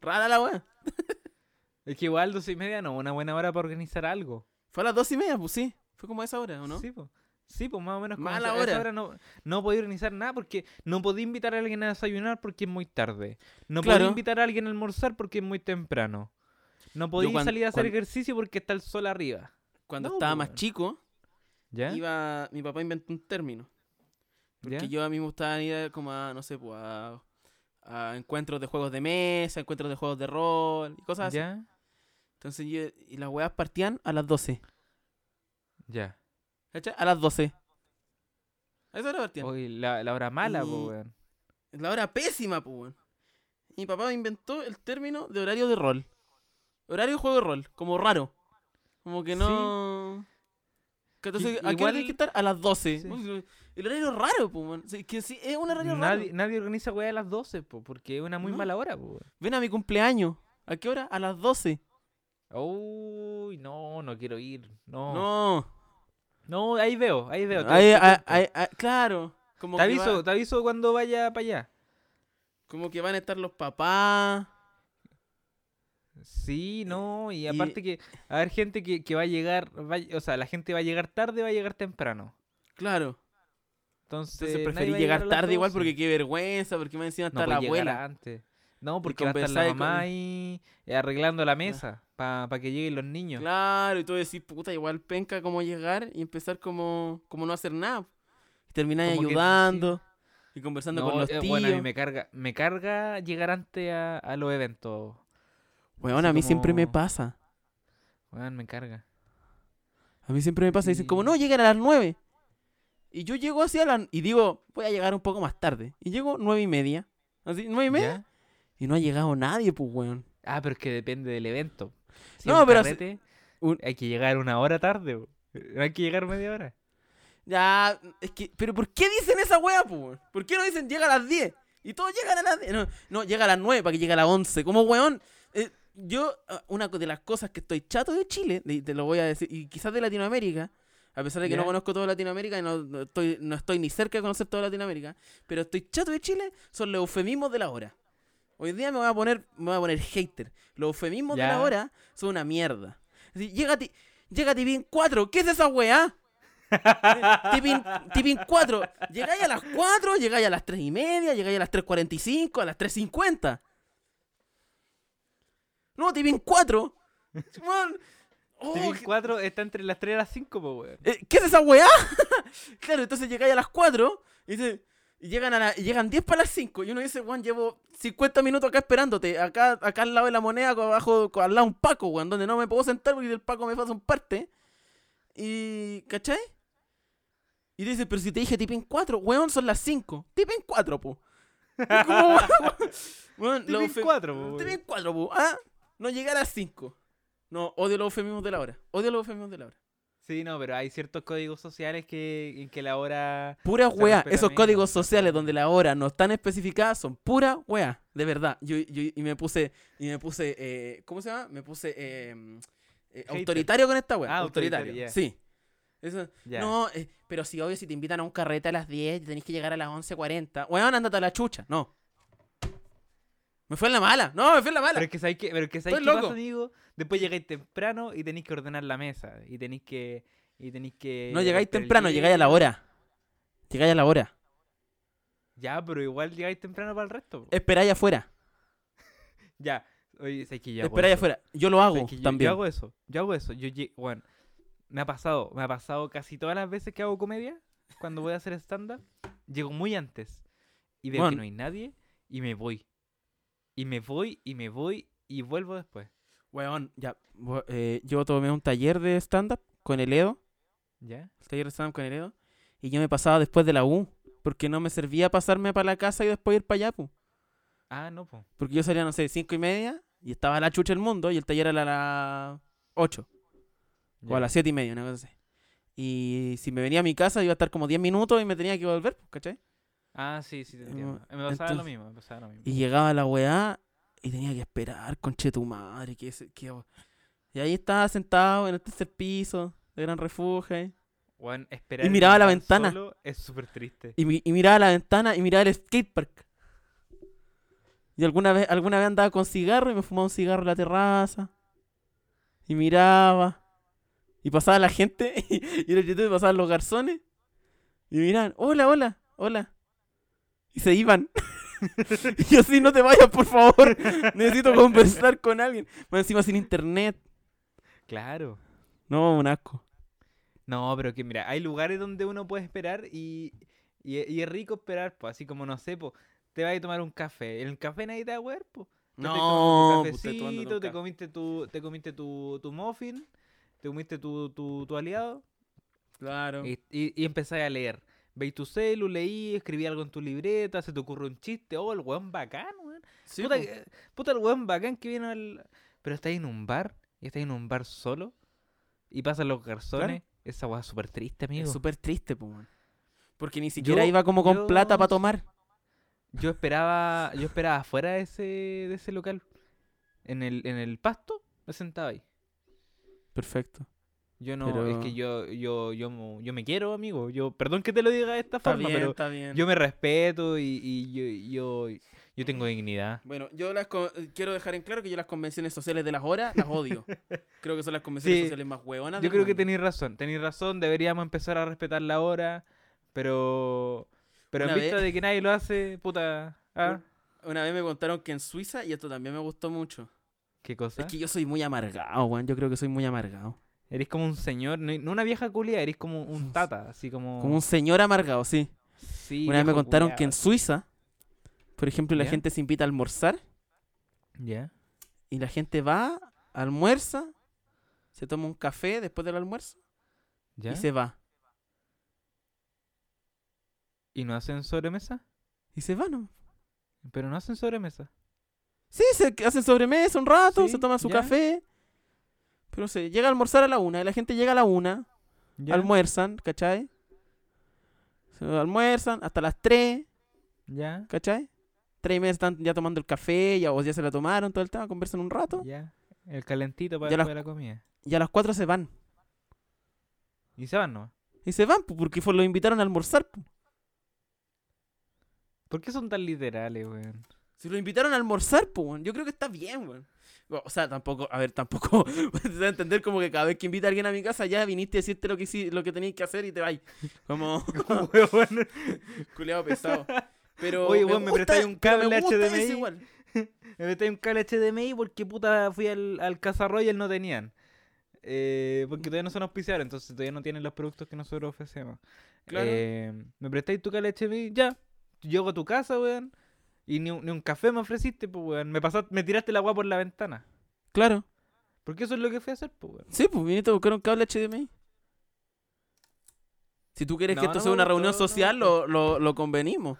Rara la weá. [laughs] es que igual dos y media no, una buena hora para organizar algo. Fue a las dos y media, pues sí. Fue como a esa hora, ¿o no? Sí, pues. Sí, pues más o menos. como Mala esa- a esa hora. no, no podía organizar nada porque no podía invitar a alguien a desayunar porque es muy tarde. No Claro. podía invitar a alguien a almorzar porque es muy temprano. No podía salir a hacer ejercicio porque está el sol arriba. Cuando No, estaba pues, más chico, ¿Ya? iba... Mi papá inventó un término. Porque ¿Ya? yo a mí me gustaba ir como a, no sé, pues a, a encuentros de juegos de mesa, encuentros de juegos de rol y cosas así. Entonces yo, y las weas partían a las 12. Ya. ¿Cachai? A las 12. A esa hora partían. Hoy la, la hora mala, Y- pues, weón. Es la hora pésima, pues, weón. Mi papá inventó el término de horario de rol. Horario de juego de rol, como raro. Como que no. Que Entonces, ¿a qué hora igual- tienes que estar? A las 12. Sí. El horario es raro, weón. Sí, que sí, es un horario Nadie, raro. nadie organiza weá a las 12, pues, porque es una muy No. mala hora, weón. Ven a mi cumpleaños. ¿A qué hora? A las 12. Uy, no, no quiero ir. No. No. No, ahí veo, ahí veo. Ahí- te ahí- ahí- claro. Como Te que aviso, va- te aviso cuando vaya para allá. como que van a estar los papás. Sí, no, y y- aparte que va a haber gente que, que va a llegar, va o sea, la gente va a llegar tarde, va a llegar temprano. Claro. Entonces, Entonces preferí llegar tarde igual 12. porque qué vergüenza, porque me encima no está la abuela. antes. No, porque va a estar la con- mamá ahí eh, arreglando la mesa para que lleguen los niños. Claro, y tú decís, puta, igual penca como llegar y empezar como, como no hacer nada. Y termináis que- ayudando y conversando No, con los eh, tíos. bueno, a mí me carga, me carga llegar antes a, a los eventos. Weón, así a mí siempre me pasa. Weón, me carga. A mí siempre me pasa. Dicen como, no, llegan a las nueve. Y yo llego hacia la... Y digo, voy a llegar un poco más tarde. Y llego nueve y media. Así, nueve y media. ¿Ya? Y no ha llegado nadie, pues, weón. Ah, pero es que depende del evento. Si No, pero si- carrete, un- hay que llegar una hora tarde. po. No hay que llegar media hora. Ya, es que... ¿Pero por qué dicen esa wea, pues, weón? ¿Por qué no dicen llega a las 10? Y todos llegan a las 10. No, no, llega a las 9 para que llegue a las 11. Como, weón... eh, yo, ah, una de las cosas que estoy chato de Chile, y te lo voy a decir, y quizás de Latinoamérica, a pesar de que no conozco toda Latinoamérica y no, no estoy, no estoy ni cerca de conocer toda Latinoamérica, pero estoy chato de Chile, son los eufemismos de la hora. Hoy día me voy a poner, me voy a poner hater. Los eufemismos de la Ya. hora son una mierda. Así, llega, ti- llega Tipin 4, ¿qué es esa weá? Tipin, Tipin 4, llegáis a las 4, llegáis a las 3 y media, llegáis a las 3.45, a las 3.50. No, Tipin 4. Weón, oh, ¿qué- 4 está entre las 3 y las 5, po, weón. eh, ¿Qué es esa weá? [laughs] claro, entonces llegáis a las 4 y, dice- y llegan, a la- y llegan 10 para las 5 y uno dice, Juan, llevo 50 minutos acá esperándote, acá, acá al lado de la moneda, abajo, al lado un Paco, weón, donde no me puedo sentar porque el Paco me pasa un parte. Y, ¿cachai? Y dice, pero si te dije tipin 4, weón, son las 5. Tipin 4, po. Y como, [laughs] weón, weón, TV los euf- 4, po, weón. Tipin 4, po. Ah, no llegar a las 5. No, odio los eufemismos de la hora. Odio los eufemismos de la hora. Sí, no, pero hay ciertos códigos sociales que, en que la hora... Pura respeta esos códigos sociales donde la hora no están especificadas son pura wea, de verdad. Yo, yo- y me puse, y me puse, eh, ¿cómo se llama? Me puse eh, eh, Hater. autoritario con esta wea. Ah, autoritario, sí. Eso-. No, eh, pero si obvio si te invitan a un carrete a las 10 y tenés que llegar a las 11.40. Weón, ándate a la chucha. No. Me fue en la mala. No, me fue en la mala. Pero es que sabéis que, pero es que sabéis loco. pasa, amigo. Después llegáis temprano y tenéis que ordenar la mesa. Y tenéis que... Y tenéis que... no llegáis temprano, llegáis a la hora. Llegáis a la hora. Ya, pero igual llegáis temprano para el resto. Esperáis afuera. [laughs] Ya. Oye, sé que yo hago Esperáis eso. afuera. Yo lo hago que yo, también. yo hago eso. Yo hago eso. Yo bueno, me ha pasado, me ha pasado casi todas las veces que hago comedia, cuando voy a hacer stand-up, llego muy antes y veo Bueno. que no hay nadie y me voy. Y me voy y me voy y vuelvo después. Weón, ya. eh, yo tomé un taller de stand-up con el Edo. ¿Ya? El taller de stand-up con el Edo. Y yo me pasaba después de la U. Porque no me servía pasarme para la casa y después ir para allá, pu. Ah, no, po. Porque yo salía, no sé, cinco y media. Y estaba a la chucha el mundo. Y el taller era a las 8. O a las siete y media, una cosa así. Y si me venía a mi casa iba a estar como 10 minutos y me tenía que volver, pues, ¿cachai? Ah, sí, sí, te Eh, entiendo. mo- Me pasaba lo entonces- mismo, me pasaba lo mismo. Y llegaba la weá y tenía que esperar, conche tu madre. Que, que... Y ahí estaba sentado en el tercer piso de Gran Refugio. esperar en miraba la ventana. solo es súper triste. Y, y miraba la ventana y miraba el skatepark. Y alguna vez, alguna vez andaba con cigarro y me fumaba un cigarro en la terraza. Y miraba. Y pasaba la gente. [laughs] Y, en el YouTube pasaban los garzones. Y miraban, hola, hola, hola. Y se iban. [laughs] y yo así, no te vayas, por favor. Necesito conversar con alguien. Más encima sin internet. Claro. No, un asco. No, pero que mira, hay lugares donde uno puede esperar y, y, y es rico esperar, pues así como no sé, pues te vas a tomar un café. En el café nadie te va a pues. Te No, pues, tomándote cafecito, te café. comiste tu, te comiste tu, tu muffin, te comiste tu, tu, tu aliado Claro. y, y, y empezáis a leer. Veis tu celu, leí, escribí algo en tu libreta, se te ocurre un chiste, oh, el weón bacán, weón. Sí, puta, que- puta el weón bacán que viene al... Pero estáis en un bar, y estáis en un bar solo, y pasan los garzones, esa weá es súper triste, amigo. Es súper triste, po, man. Porque ni siquiera Yo- iba como con yo- plata para tomar. Yo esperaba, yo esperaba afuera de ese, de ese local. En el, en el pasto, me sentaba ahí. Perfecto. Yo no, Pero- es que yo, yo, yo, yo me quiero, amigo. Yo, perdón que te lo diga de esta Está forma, bien, pero está bien. yo me respeto y, y yo, yo, yo tengo dignidad. Bueno, yo las quiero dejar en claro que yo las convenciones sociales de las horas las odio. [laughs] creo que son las convenciones Sí. sociales más huevonas. Yo creo que tenéis razón, tenéis razón, deberíamos empezar a respetar la hora, pero, pero en vista de que nadie lo hace, puta, ah, Una vez me contaron que en Suiza, y esto también me gustó mucho. ¿Qué cosa? Es que yo soy muy amargado, weón. Yo creo que soy muy amargado. Eres como un señor, no una vieja culia, eres como un [laughs] tata, así como... Como un señor amargado, sí. Sí, Una vez me contaron que en. Suiza, por ejemplo, la gente se invita a almorzar ¿Ya? y la gente va, almuerza, se toma un café después del almuerzo ¿Ya? y se va. ¿Y no hacen sobremesa? Y se va, ¿no? Pero no hacen sobremesa. Sí, se hacen sobremesa un rato, Sí, se toman su café. Pero se llega a almorzar a la una, y la gente llega a la una, ¿Ya? almuerzan, ¿cachai? Se almuerzan hasta las tres, ¿Ya? ¿cachai? Tres y media están ya tomando el café, ya, o ya se la tomaron todo el tema, conversan un rato, ¿Ya? El calentito para después de la comida. y a las cuatro se van. Y se van, ¿no? Y se van, porque fue, lo invitaron a almorzar. pu. ¿Por qué son tan literales, weón? Si lo invitaron a almorzar, pues, weón, yo creo que está bien, weón. O sea, tampoco, a ver, tampoco [laughs] se entender como que cada vez que invita a alguien a mi casa ya viniste a decirte lo que hici- lo que tenéis que hacer y te vais. Como [laughs] [laughs] Weón. culeado pesado. Pero Oye, weón, me prestáis un cable HDMI. igual. Me metí un cable HDMI porque puta fui al, al Casa Royal no tenían. Eh, porque todavía no son auspiciadores, entonces todavía no tienen los productos que nosotros ofrecemos. Claro. Eh, me prestáis tu cable HDMI, ya. Llego a tu casa, weón. Y ni un, ni un café me ofreciste, pues, weón. Me, pasaste, me tiraste la agua por la ventana. Claro. Porque eso es lo que fui a hacer, pues, weón. Sí, pues viniste a buscar un cable HDMI. Si tú quieres No, que esto no sea una reunión no social, lo, lo, lo convenimos.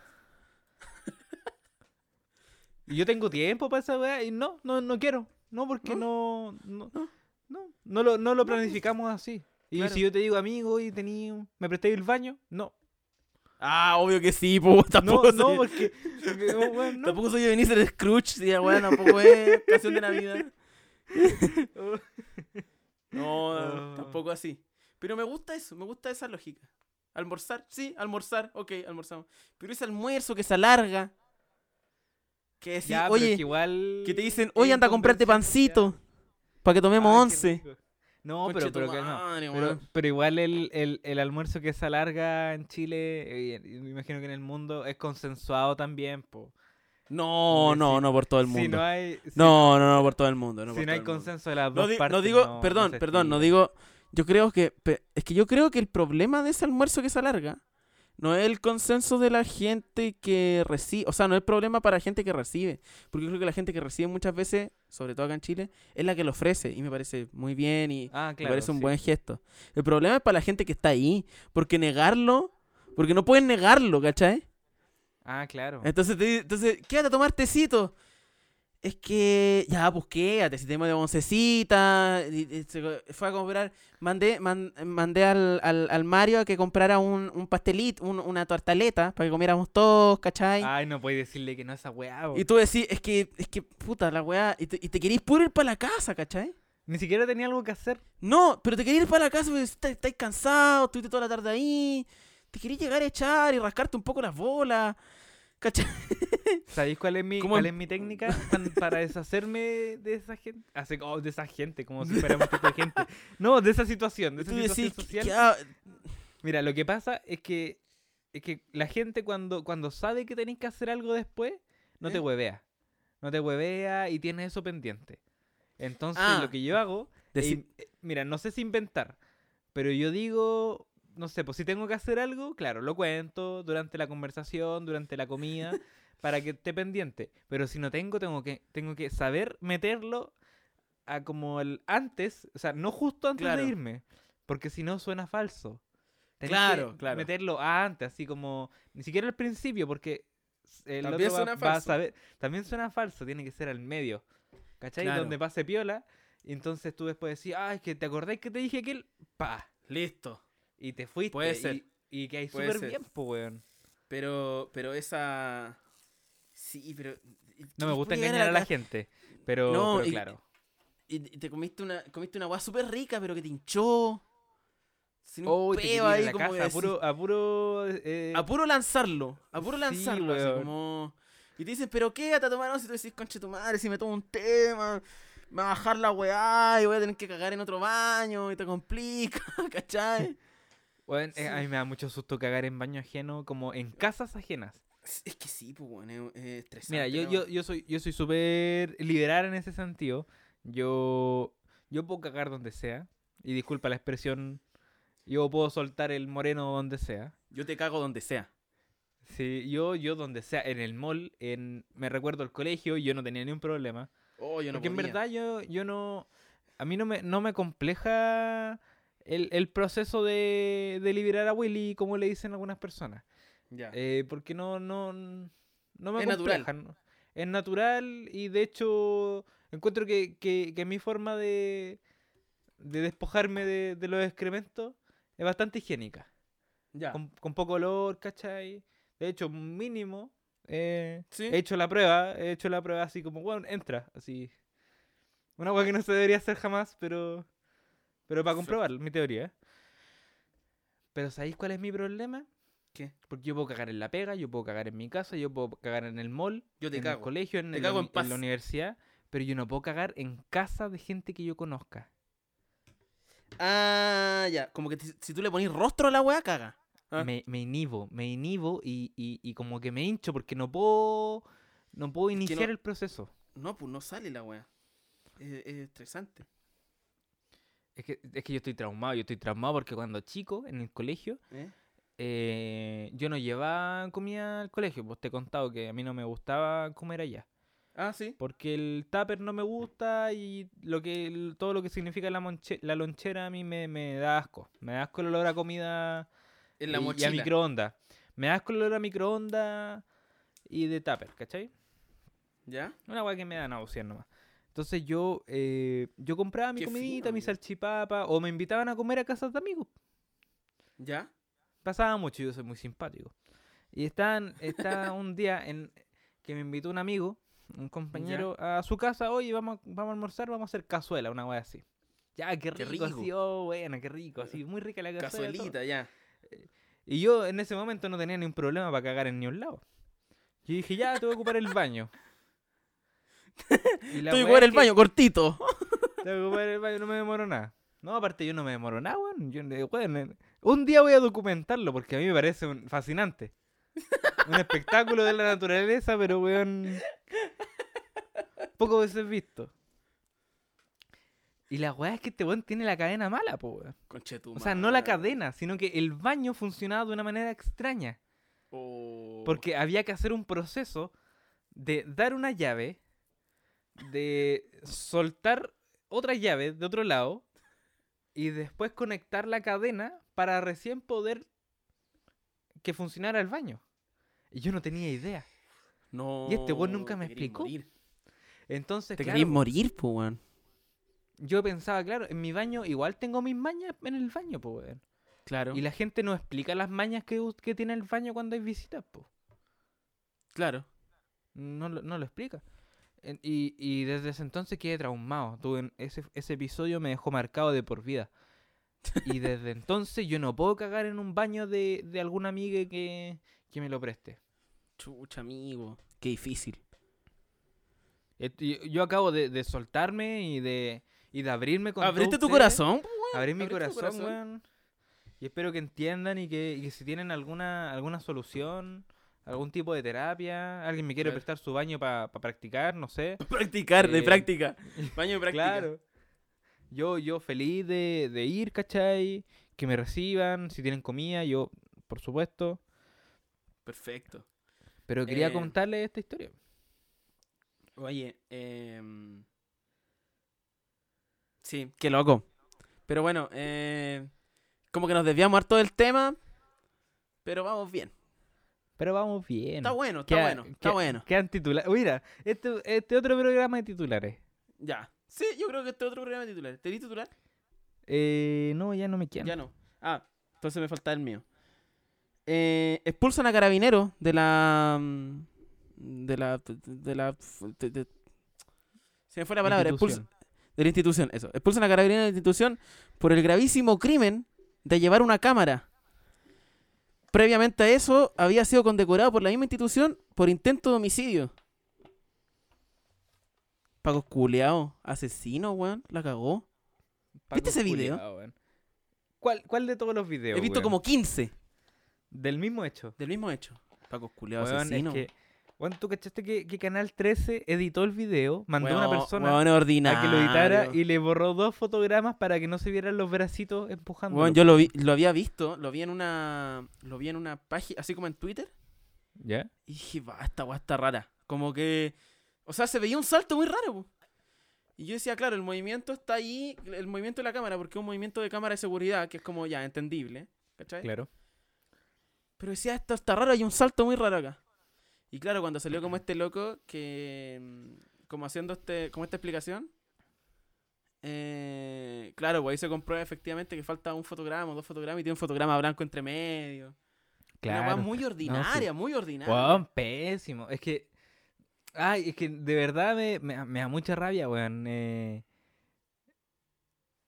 Y yo tengo tiempo para esa weá y no, no, no quiero. No, porque ¿No? no. No, No. no, no lo, no lo planificamos así. Y Claro. si yo te digo, amigo, y tení, ¿me prestáis el baño? No. Ah, obvio que sí, pues [laughs] No, tampoco no, soy, porque. porque, oh, no. tampoco soy Ebenezer Scrooge, sí, weón, tampoco es canción de Navidad. [laughs] No, Oh. tampoco así. Pero me gusta eso, me gusta esa lógica. Almorzar, sí, almorzar, ok, almorzamos. Pero ese almuerzo que se alarga, que decís, Ya, oye, que igual. que te dicen, oye, anda a comprarte pancito, para que tomemos Ay, once. rico. No, Conche pero, tu que no. Pero, pero igual el, el, el almuerzo que se alarga en Chile, eh, me imagino que en el mundo es consensuado también, po. No, no, si- no por todo el Si mundo. no hay, si No, no, no por todo el mundo. No, si no hay consenso de las No, dos di- partes. no digo, no- perdón, perdón, no digo, yo creo que, es que yo creo que el problema de ese almuerzo que se alarga no es el consenso de la gente que recibe, o sea, no es el problema para la gente que recibe, porque yo creo que la gente que recibe muchas veces, sobre todo acá en Chile, es la que lo ofrece y me parece muy bien y Ah, me parece un sí. buen gesto. El problema es para la gente que está ahí, porque negarlo, porque no pueden negarlo, ¿cachai? Ah, claro. Entonces, te, entonces quédate a tomar tecito. Es que, ya, pues quédate, si tenemos de oncecita. y- y fue a comprar, mandé, man- mandé al, al, al Mario a que comprara un, un pastelito, un- una tortaleta, para que comiéramos todos, ¿cachai? Ay, no puedes decirle que no a esa weá. bo. y tú decís, es que, es que, puta, la weá, y te, y te querís puro ir para la casa, ¿cachai? Ni siquiera tenía algo que hacer. No, pero te querís ir para la casa porque estás, estás cansado, estuviste toda la tarde ahí. Te querís llegar a echar y rascarte un poco las bolas, ¿cachai? [laughs] ¿Sabéis cuál es mi, ¿Cómo cuál em- es mi técnica para deshacerme de esa gente? Hace, oh, de esa gente, como si fuéramos tipo de gente. No, de esa situación, de esa situación decís, social. que- ah, Mira, lo que pasa es que, es que la gente cuando, cuando sabe que tenéis que hacer algo después, no te ¿Eh? huevea. No te huevea y tienes eso pendiente. Entonces, Ah, lo que yo hago, deci- eh, mira, no sé si inventar, pero yo digo, no sé, pues si tengo que hacer algo, claro, lo cuento durante la conversación, durante la comida, [laughs] para que esté pendiente. Pero si no tengo, tengo que, tengo que saber meterlo a como el antes, o sea, no justo antes Claro. de irme, porque si no suena falso. Tenés Claro, que claro. meterlo antes, así como, ni siquiera al principio, porque el También otro va- suena va a falso. saber, también suena falso, tiene que ser al medio. ¿Cachai? Claro. Donde pase piola, y entonces tú después decís, ah, es que te acordáis que te dije que él, pa, Listo. Y te fuiste. Puede ser. Y, y que hay súper bien, pues, weón. Pero, pero esa. Sí, pero. No me gusta engañar a la gente, pero, No, pero y- claro. Y te comiste una, comiste una weá súper rica, pero que te hinchó. Sin un Oh, peo ahí, la como casa, a puro, a puro, eh, a puro lanzarlo. A puro Sí, lanzarlo. así como. Y te dicen, pero quédate a tomar once", y tú decís, conche tu madre, si me tomo un tema, me va a bajar la weá y voy a tener que cagar en otro baño y te complica, [laughs] ¿cachai? Eh, sí. a mí me da mucho susto cagar en baño ajeno, como en casas ajenas. Es que sí, pues, weón, es, es estresante. Mira, yo, yo, yo soy yo soy súper liberal en ese sentido. Yo, yo puedo cagar donde sea. Y disculpa la expresión, yo puedo soltar el moreno donde sea. Yo te cago donde sea. Sí, yo, yo donde sea, en el mall, en, me recuerdo el colegio, yo no tenía ni un problema. Oh, yo no Porque en verdad yo, yo no. A mí no me, no me compleja el, el proceso de, de liberar a Willy, como le dicen algunas personas. Ya. Eh, porque no, no, no me Es natural. compleja, ¿no? Es natural y de hecho encuentro que, que, que mi forma de, de despojarme de, de los excrementos es bastante higiénica. ya. Con, con poco olor, ¿cachai? De hecho, mínimo. eh, Sí. He hecho la prueba, he hecho la prueba así como, bueno, entra, así. Una cosa que no se debería hacer jamás, pero. Pero para comprobar mi teoría. Pero ¿sabéis cuál es mi problema? ¿Qué? Porque yo puedo cagar en la pega, yo puedo cagar en mi casa, yo puedo cagar en el mall, Yo te en el colegio, en, Te el cago en la universidad, pero yo no puedo cagar en casa de gente que yo conozca. Ah, ya. Como que si tú le pones rostro a la weá, caga. Ah. Me, me inhibo, me inhibo y, y, y como que me hincho porque no puedo, no puedo que no- iniciar el proceso. No, pues no sale la weá. Es, es estresante. Es que, es que yo estoy traumado, yo estoy traumado porque cuando chico, en el colegio, ¿eh? eh, yo no llevaba comida al colegio. Pues te he contado que a mí no me gustaba comer allá. Ah, sí. Porque el tupper no me gusta y lo que todo lo que significa la, monche- la lonchera a mí me, me da asco. Me da asco el olor a comida En la y- y, mochila. a microondas. Me da asco el olor a microondas y de tupper, ¿cachai? ¿Ya? Una weá que me da náuseas nomás. Entonces yo, eh, yo compraba mi Qué fino, comidita, mi amigo. salchipapa, o me invitaban a comer a casas de amigos. ¿Ya? Pasaba mucho, yo soy muy simpático. Y estaban, estaba [laughs] un día en que me invitó un amigo, un compañero, a su casa, oye, vamos, a- vamos a almorzar, vamos a hacer cazuela, una weá así. Ya, qué rico, Qué así, rico. oh, buena, qué rico, así, muy rica la cazuela. Cazuelita, ya. Y yo en ese momento no tenía ni un problema para cagar en ni un lado. Yo dije, ya, te voy a ocupar el baño. Y la Estoy es el que- baño, cortito. Te voy a ocupar el baño, no me demoro nada. No, aparte yo no me demoro nada, weón. Yo, eh, weón, eh, Un día voy a documentarlo porque a mí me parece un- fascinante. Un espectáculo de la naturaleza, pero weón. Poco veces visto. Y la weá es que este weón tiene la cadena mala, po, weón. Conchetum. O sea, no la cadena, sino que el baño funcionaba de una manera extraña. Oh. Porque había que hacer un proceso de dar una llave, de soltar otra llave de otro lado y después conectar la cadena para recién poder que funcionara el baño. Y yo no tenía idea. No. y este weón nunca me te explicó. morir. Entonces, Te claro, morir, pues, weón. yo pensaba, claro, en mi baño igual tengo mis mañas en el baño, pues, weón. Claro. Y la gente no explica las mañas que, que tiene el baño cuando hay visitas, pues. Claro. No, no lo explica. Y, y desde ese entonces quedé traumado. Tuve, ese, ese episodio me dejó marcado de por vida. Y desde [laughs] entonces yo no puedo cagar en un baño de, de alguna amiga que, que me lo preste. Chucha, amigo. Qué difícil. Yo acabo de, de soltarme y de, y de abrirme con Abriste tu corazón. Abrir mi corazón, corazón. weón. Y espero que entiendan y que, y que si tienen alguna, alguna solución, algún tipo de terapia, alguien me quiere prestar su baño para practicar, no sé. [laughs] Practicar, de Eh, práctica. [laughs] Baño de práctica. Claro. Yo, yo feliz de, de ir, ¿cachai? Que me reciban, si tienen comida, yo, por supuesto. Perfecto. Pero quería Eh, contarles esta historia. Oye, em, sí, qué loco. Pero bueno, eh, como que nos desviamos harto del tema, pero vamos bien. Pero vamos bien. Está bueno, está Queda- bueno, está queda- bueno. Quedan titulares. Mira, este, este otro programa de titulares. Ya. Sí, yo creo que este otro programa de titular. ¿Te di titular? Eh, no, ya no me quedan. Ya no. Ah, entonces me falta el mío. Eh, expulsan a carabineros de la. mm, De la. De la. de- de- se me fue la palabra. expulsan- de la institución, eso. Expulsan a carabineros de la institución por el gravísimo crimen de llevar una cámara. Previamente a eso, había sido condecorado por la misma institución por intento de homicidio. Paco culeado, asesino, weón, la cagó. Paco ese video? ¿Cuál, ¿Cuál de todos los videos? He visto weón? como 15 Del mismo hecho. del mismo hecho. Paco Weón, asesino. es que, weón, ¿tú cachaste que, que Canal 13 editó el video? Mandó a una persona es a que lo editara y le borró dos fotogramas para que no se vieran los bracitos empujando. Weón, yo lo vi, lo había visto, lo vi en una, lo vi en una página, así como en Twitter, ¿Ya? y dije, va, esta weá está rara. Como que, o sea, se veía un salto muy raro, po. Y yo decía, claro, el movimiento está ahí, el movimiento de la cámara, porque es un movimiento de cámara de seguridad, que es como ya entendible, ¿cachai? Claro. Pero decía, esto está raro, hay un salto muy raro acá. Y claro, cuando salió como este loco que, mm, como haciendo este, como esta explicación, eh, claro, pues ahí se comprueba efectivamente que falta un fotograma, dos fotogramas y tiene un fotograma blanco entre medio. Una Claro. muy ordinaria, muy ordinaria. Pésimo. Es que. Ay, es que de verdad me, me- me da mucha rabia, weón. eh.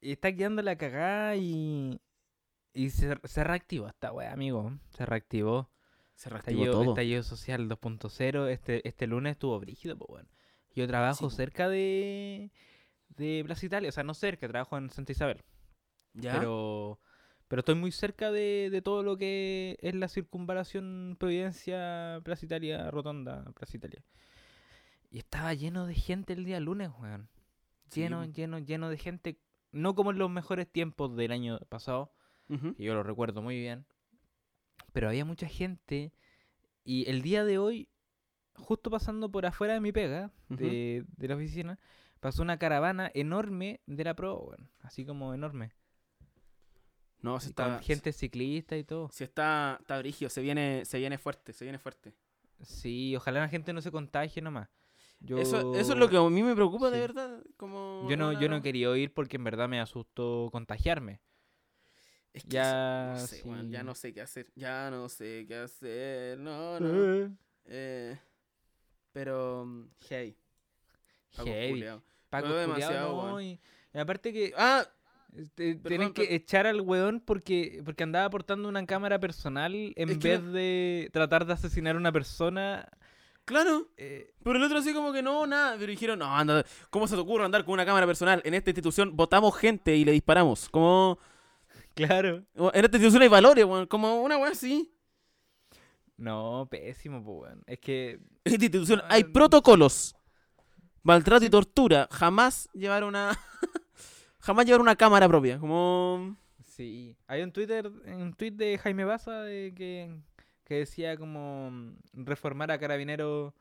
Y está quedando la cagada y. Y se, se reactivó esta weá, amigo. Se reactivó. Se reactivó Estallido, todo. estallido social 2.0. Este, este lunes estuvo brígido, pues weón. Yo trabajo Sí, cerca de. De Plaza Italia. O sea, no cerca, trabajo en Santa Isabel. ¿Ya? Pero, pero estoy muy cerca de, de todo lo que es la circunvalación Providencia, Plaza Italia, Rotonda, Plaza Italia. Y estaba lleno de gente el día lunes, weón. Lleno, lleno, lleno de gente. No como en los mejores tiempos del año pasado, Ujú. que yo lo recuerdo muy bien. Pero había mucha gente. Y el día de hoy, justo pasando por afuera de mi pega, de, de la oficina, pasó una caravana enorme de la pro. Así como enorme. No, se Y con está, gente ciclista y todo. se está, está brígido, se viene, se viene fuerte, se viene fuerte. Sí, ojalá la gente no se contagie nomás. Yo, Eso, eso es lo que a mí me preocupa de verdad. Como Yo no, yo no quería ir porque en verdad me asustó contagiarme. Es que Ya, eso- no sé, weón, ya sí. no sé qué hacer. Ya no sé qué hacer. No, no. Eh, Eh, pero, hey. Paco culiao. Paco demasiado, no, weón. y, y aparte que Ah, este, perdón, tienen que echar al weón porque, porque andaba portando una cámara personal en Es vez no- de tratar de asesinar a una persona. claro. eh, Pero el otro así como que no, nada. Pero dijeron, no, anda, ¿cómo se te ocurre andar con una cámara personal? En esta institución votamos gente y le disparamos. Como, [laughs] claro. en esta institución hay valores, weón. Como una weá así. No, pésimo, pues weón. Es que [laughs] institución hay Ah, protocolos. Maltrato y tortura. Jamás llevar una. [laughs] jamás llevar una cámara propia. Como. Sí, hay un Twitter, un tweet de Jaime Baza de que, que decía como reformar a Carabineros,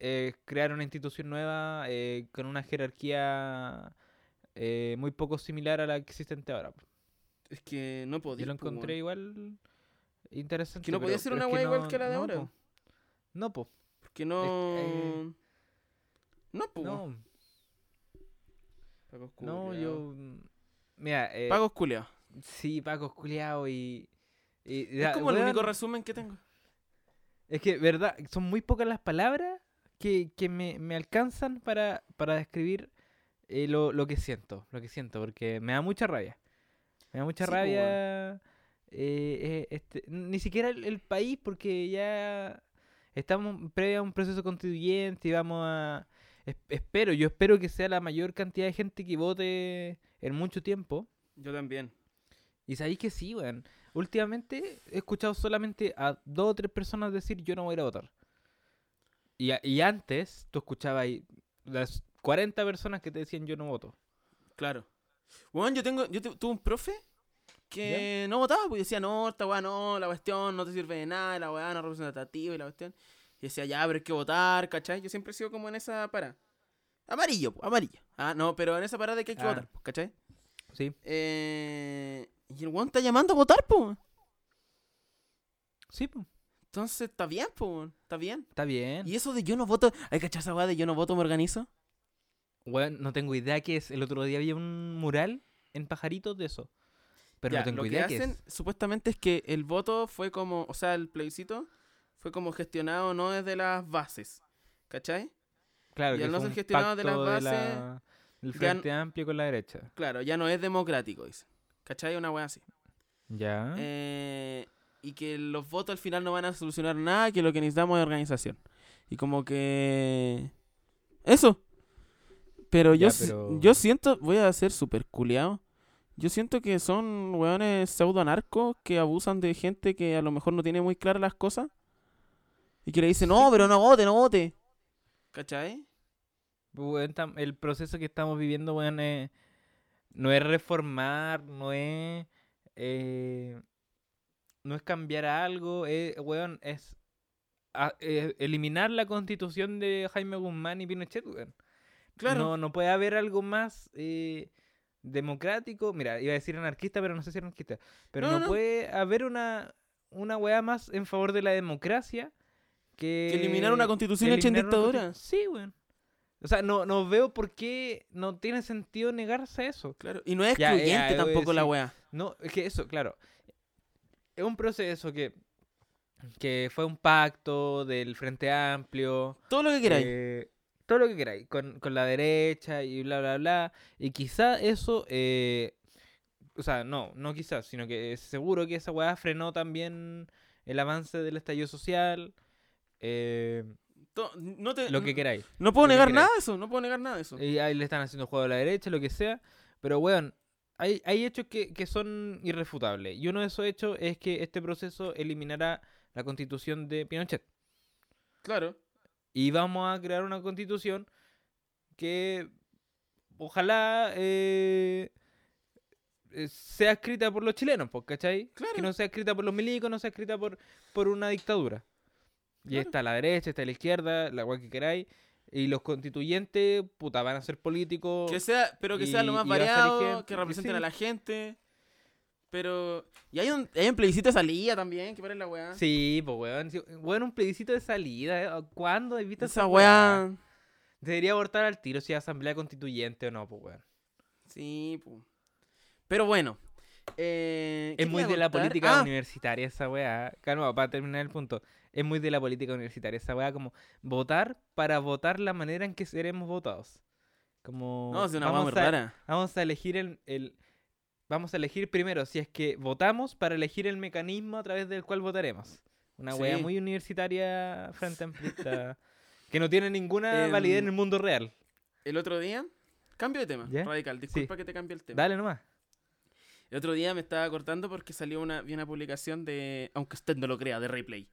eh, crear una institución nueva eh, con una jerarquía eh, muy poco similar a la existente ahora. Es que no podía. Yo lo encontré igual interesante. Que no podía ser una wea igual que la de no, ahora. po. No, po, Porque no. eh, No, pues. no, Pagos no, yo... Mira, eh, Pagos culiados. sí, Paco culiao y... y Es como el único resumen que tengo. Es que, verdad, son muy pocas las palabras que, que me, me alcanzan para, para describir eh, lo, lo que siento, lo que siento, porque me da mucha rabia. Me da mucha Sí, rabia eh, eh, este, ni siquiera el, el país, porque ya estamos previo a un proceso constituyente y vamos a... es- espero, yo espero que sea la mayor cantidad de gente que vote en mucho tiempo. Yo también. Y sabéis que sí, weón. Últimamente he escuchado solamente a dos o tres personas decir yo no voy a ir a votar. Y, y antes tú escuchabas ahí las 40 personas que te decían yo no voto. Claro. Bueno, yo tengo, yo tu- tuve un profe que no votaba, porque decía, no, esta weá no, la cuestión no te sirve de nada, la weá no es representativa y la cuestión. Y decía, ya, pero hay que votar, ¿cachai? Yo siempre he sido como en esa para. Amarillo, po, amarillo. Ah, no, pero en esa parada de que hay que Ah. votar, po, ¿cachai? Sí. Eh, y el weón está llamando a votar, po. Sí, pues. Entonces está bien, po, está bien. Está bien. Y eso de yo no voto, hay que echar esa weá de yo no voto, me organizo. Weón, no tengo idea qué es. El otro día había un mural en pajaritos de eso. Pero Ya, no tengo lo idea que qué hacen es. supuestamente es que el voto fue como, o sea, el plebiscito fue como gestionado no desde las bases, ¿cachai? Claro, y que al no ser gestionado de las bases, la- el ya Frente Amplio con la derecha. Claro, ya no es democrático, dice. ¿Cachai? Una wea así. Ya. Eh, y que los votos al final no van a solucionar nada, que lo que necesitamos es organización. Y como que... Eso. Pero yo, Ya, si- pero- yo siento, voy a ser súper culiado. Yo siento que son weones pseudo anarcos que abusan de gente que a lo mejor no tiene muy claras las cosas. Y que le dice, no, pero no vote, no vote. ¿Cachai? El proceso que estamos viviendo, weón, es- no es reformar, no es. eh, no es cambiar algo, es, weón, es a- eh, eliminar la constitución de Jaime Guzmán y Pinochet, weón. Claro. No, no puede haber algo más eh, democrático. Mira, iba a decir anarquista, pero no sé si anarquista. Pero No, no, no. puede haber una, una weá más en favor de la democracia que... Que eliminar una constitución hecha en una dictadura. Sí, weón. O sea, no, no veo por qué no tiene sentido negarse a eso. Claro. Y no es excluyente ya, tampoco la weá. No, es que eso, claro. Es un proceso que, que fue un pacto del Frente Amplio. Todo lo que queráis. eh, todo lo que queráis, con, con la derecha y bla, bla, bla. Y quizá eso, eh, o sea, no, no quizás, sino que seguro que esa weá frenó también el avance del estallido social. eh, To- no, te- lo que queráis. no puedo negar nada de eso. No puedo negar nada de eso. Y ahí le están haciendo juego a la derecha, lo que sea. Pero, weón, hay, hay hechos que, que son irrefutables. Y uno de esos hechos es que este proceso eliminará la constitución de Pinochet. Claro. Y vamos a crear una constitución que ojalá eh, eh, sea escrita por los chilenos, ¿cachai? Claro. Que no sea escrita por los milicos, no sea escrita por, por una dictadura. Y está la derecha, está la izquierda, la cual que queráis. Y los constituyentes, puta, van a ser políticos. Que sea, pero que sea lo más a variado, gente- que representen sí. a la gente. Pero. Y hay un, hay un plebiscito de salida también, que para la weá. Sí, pues, weón. sí, weón, un plebiscito de salida. ¿eh? ¿Cuándo has visto Esa weá. Debería abortar al tiro si es asamblea constituyente o no, pues, weón. Sí, pu. Pero bueno. eh, ¿qué Es muy de la política Ah, universitaria esa weá. Calma, para terminar el punto. Es muy de la política universitaria esa weá, como votar para votar la manera en que seremos votados. Como. No, es una vamos a- rara. Vamos a elegir el, el- Vamos a elegir primero si es que votamos para elegir el mecanismo a través del cual votaremos. Una Sí. muy universitaria frente amplista. [laughs] que no tiene ninguna validez en el mundo real. El otro día. Cambio de tema. Radical. Disculpa que te cambie el tema. Dale nomás. El otro día me estaba cortando porque salió una, vi una publicación de. Aunque usted no lo crea, de Replay.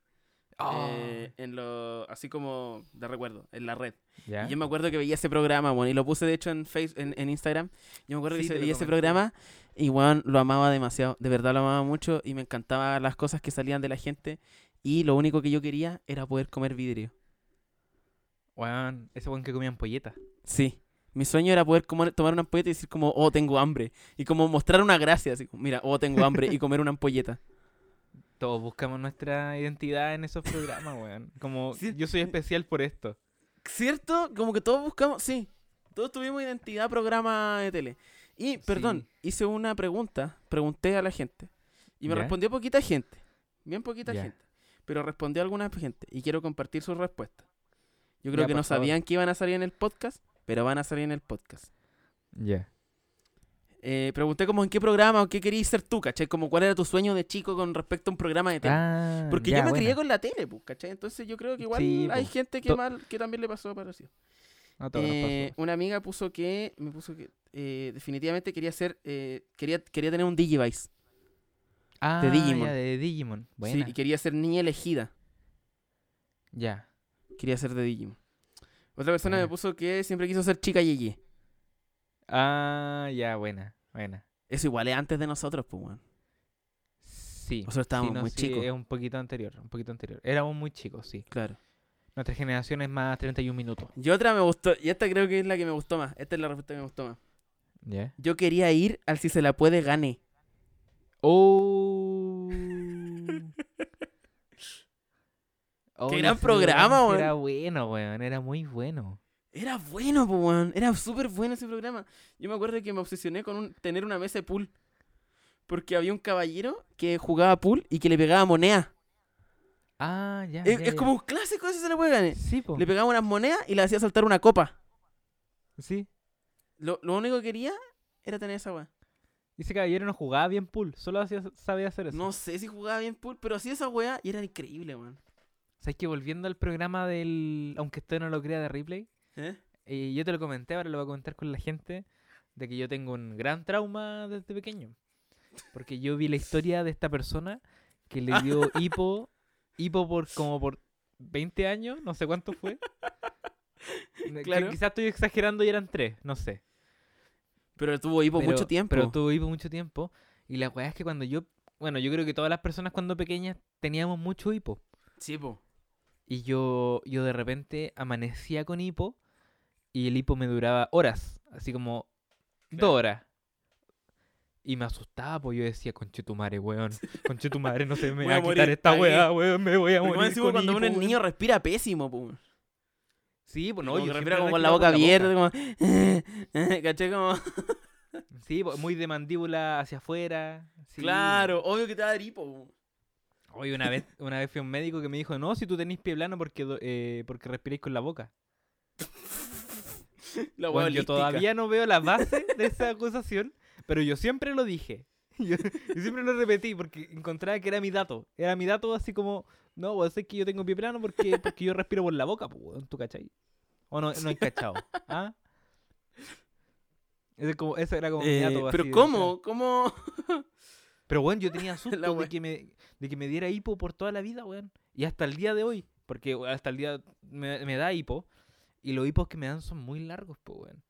Ah. Eh, en lo, así como de recuerdo, en la red. ¿Ya? Y yo me acuerdo que veía ese programa, bueno, y lo puse de hecho en face, en, en Instagram. Yo me acuerdo Sí, que veía ese programa y weón, lo amaba demasiado. De verdad lo amaba mucho y me encantaban las cosas que salían de la gente. Y lo único que yo quería era poder comer vidrio. Weón, ese weón que comía ampolleta. Sí. Mi sueño era poder comer- tomar una ampolleta y decir como, oh, tengo hambre. Y como mostrar una gracia, así como, mira, oh, tengo hambre y comer una ampolleta. Todos buscamos nuestra identidad en esos programas, weón. Como, Sí. yo soy especial por esto. ¿Cierto? Como que todos buscamos, sí, todos tuvimos identidad programa de tele. Y, perdón, hice una pregunta, pregunté a la gente. Y me ¿Ya? respondió poquita gente, bien poquita Ya. gente. Pero respondió alguna gente y quiero compartir sus respuestas. Yo creo Ya, que no favor. sabían que iban a salir en el podcast, pero van a salir en el podcast. Ya. Eh, pregunté como en qué programa o qué querías ser tú, ¿cachai? Como cuál era tu sueño de chico con respecto a un programa de tele. Ah, Porque ya, yo me crié con la tele, pues, ¿cachai? Entonces yo creo que igual Sí, hay gente que, mal, que también le pasó parecido. Nos Eh, una amiga puso que me puso que eh, definitivamente quería ser eh, quería quería tener un Digivice Ah, Digimon. ya, de Digimon. sí, y quería ser niña elegida Ya. quería ser de Digimon otra persona me puso que siempre quiso ser chica Yeye Ah, ya, buena. Buena. eso igual es antes de nosotros pues weón. Sí. Nosotros estábamos sí, no, muy sí, chicos. Es un poquito anterior, un poquito anterior. Éramos muy chicos, sí. claro Nuestra generación es más 31 minutos. y otra me gustó y esta creo que es la que me gustó más esta es la respuesta que me gustó más ¿Ya? yo quería ir al si se la puede gane Oh. [laughs] Oh, gran ese programa, weón. Era bueno, weón. Era muy bueno. Era bueno, po, weón. Era súper bueno ese programa. Yo me acuerdo que me obsesioné con un- tener una mesa de pool. Porque había un caballero que jugaba pool y que le pegaba moneda. Ah, ya. es ya, es ya. como un clásico ese se le puede. Sí, po. Le pegaba unas monedas y le hacía saltar una copa. Sí. Lo, lo único que quería era tener esa weá. Y ese caballero no jugaba bien pool. Solo hacía, sabía hacer eso. No sé si jugaba bien pool, pero hacía esa weá y era increíble, weón. ¿Sabes que volviendo al programa del. Aunque usted no lo crea de replay. ¿Eh? eh, yo te lo comenté, ahora lo voy a comentar con la gente. De que yo tengo un gran trauma desde pequeño. Porque yo vi la historia de esta persona que le dio [laughs] hipo. Hipo por como por 20 años, no sé cuánto fue. [laughs] Claro. Quizás estoy exagerando y eran 3, no sé. Pero tuvo hipo Pero- mucho tiempo. Pero tuvo hipo mucho tiempo. Y la weá es que cuando yo. Bueno, yo creo que todas las personas cuando pequeñas teníamos mucho hipo. Sí, po. Y yo, yo de repente amanecía con hipo. Y el hipo me duraba horas. Así como Claro. dos horas. Y me asustaba, pues yo decía, conche tu madre, weón. Conche tu madre, no se [laughs] me Voy va a a quitar morir, esta weá, weón. Me voy a Porque morir. con cuando uno es hipo, weón". niño respira pésimo, po. Sí, pues no, como yo respira como con la boca abierta, como... [laughs] ¿Caché? Como... [laughs] Sí, pues, muy de mandíbula hacia afuera. sí. Claro, obvio que te va a dar hipo, po. Oye, una vez, una vez fui a un médico que me dijo, no, si tú tenés pie plano porque, eh, porque respiráis con la boca. [laughs] La Bueno, yo todavía no veo la [laughs] base de esa acusación, pero yo siempre lo dije. [laughs] Yo, yo siempre lo repetí porque encontraba que era mi dato. Era mi dato así como, no, vos es que yo tengo pie plano porque, porque yo respiro por la boca, pues, ¿tú cachai? ¿O no, no hay cachado? ¿Ah? Ese, como, era como mi Eh, dato. así pero de ¿cómo? ¿Cómo? Pero, weón, yo tenía susto de, que me, de que me diera hipo por toda la vida, weón. Y hasta el día de hoy. Porque hasta el día me, me da hipo. Y los hipos que me dan son muy largos, pues, weón.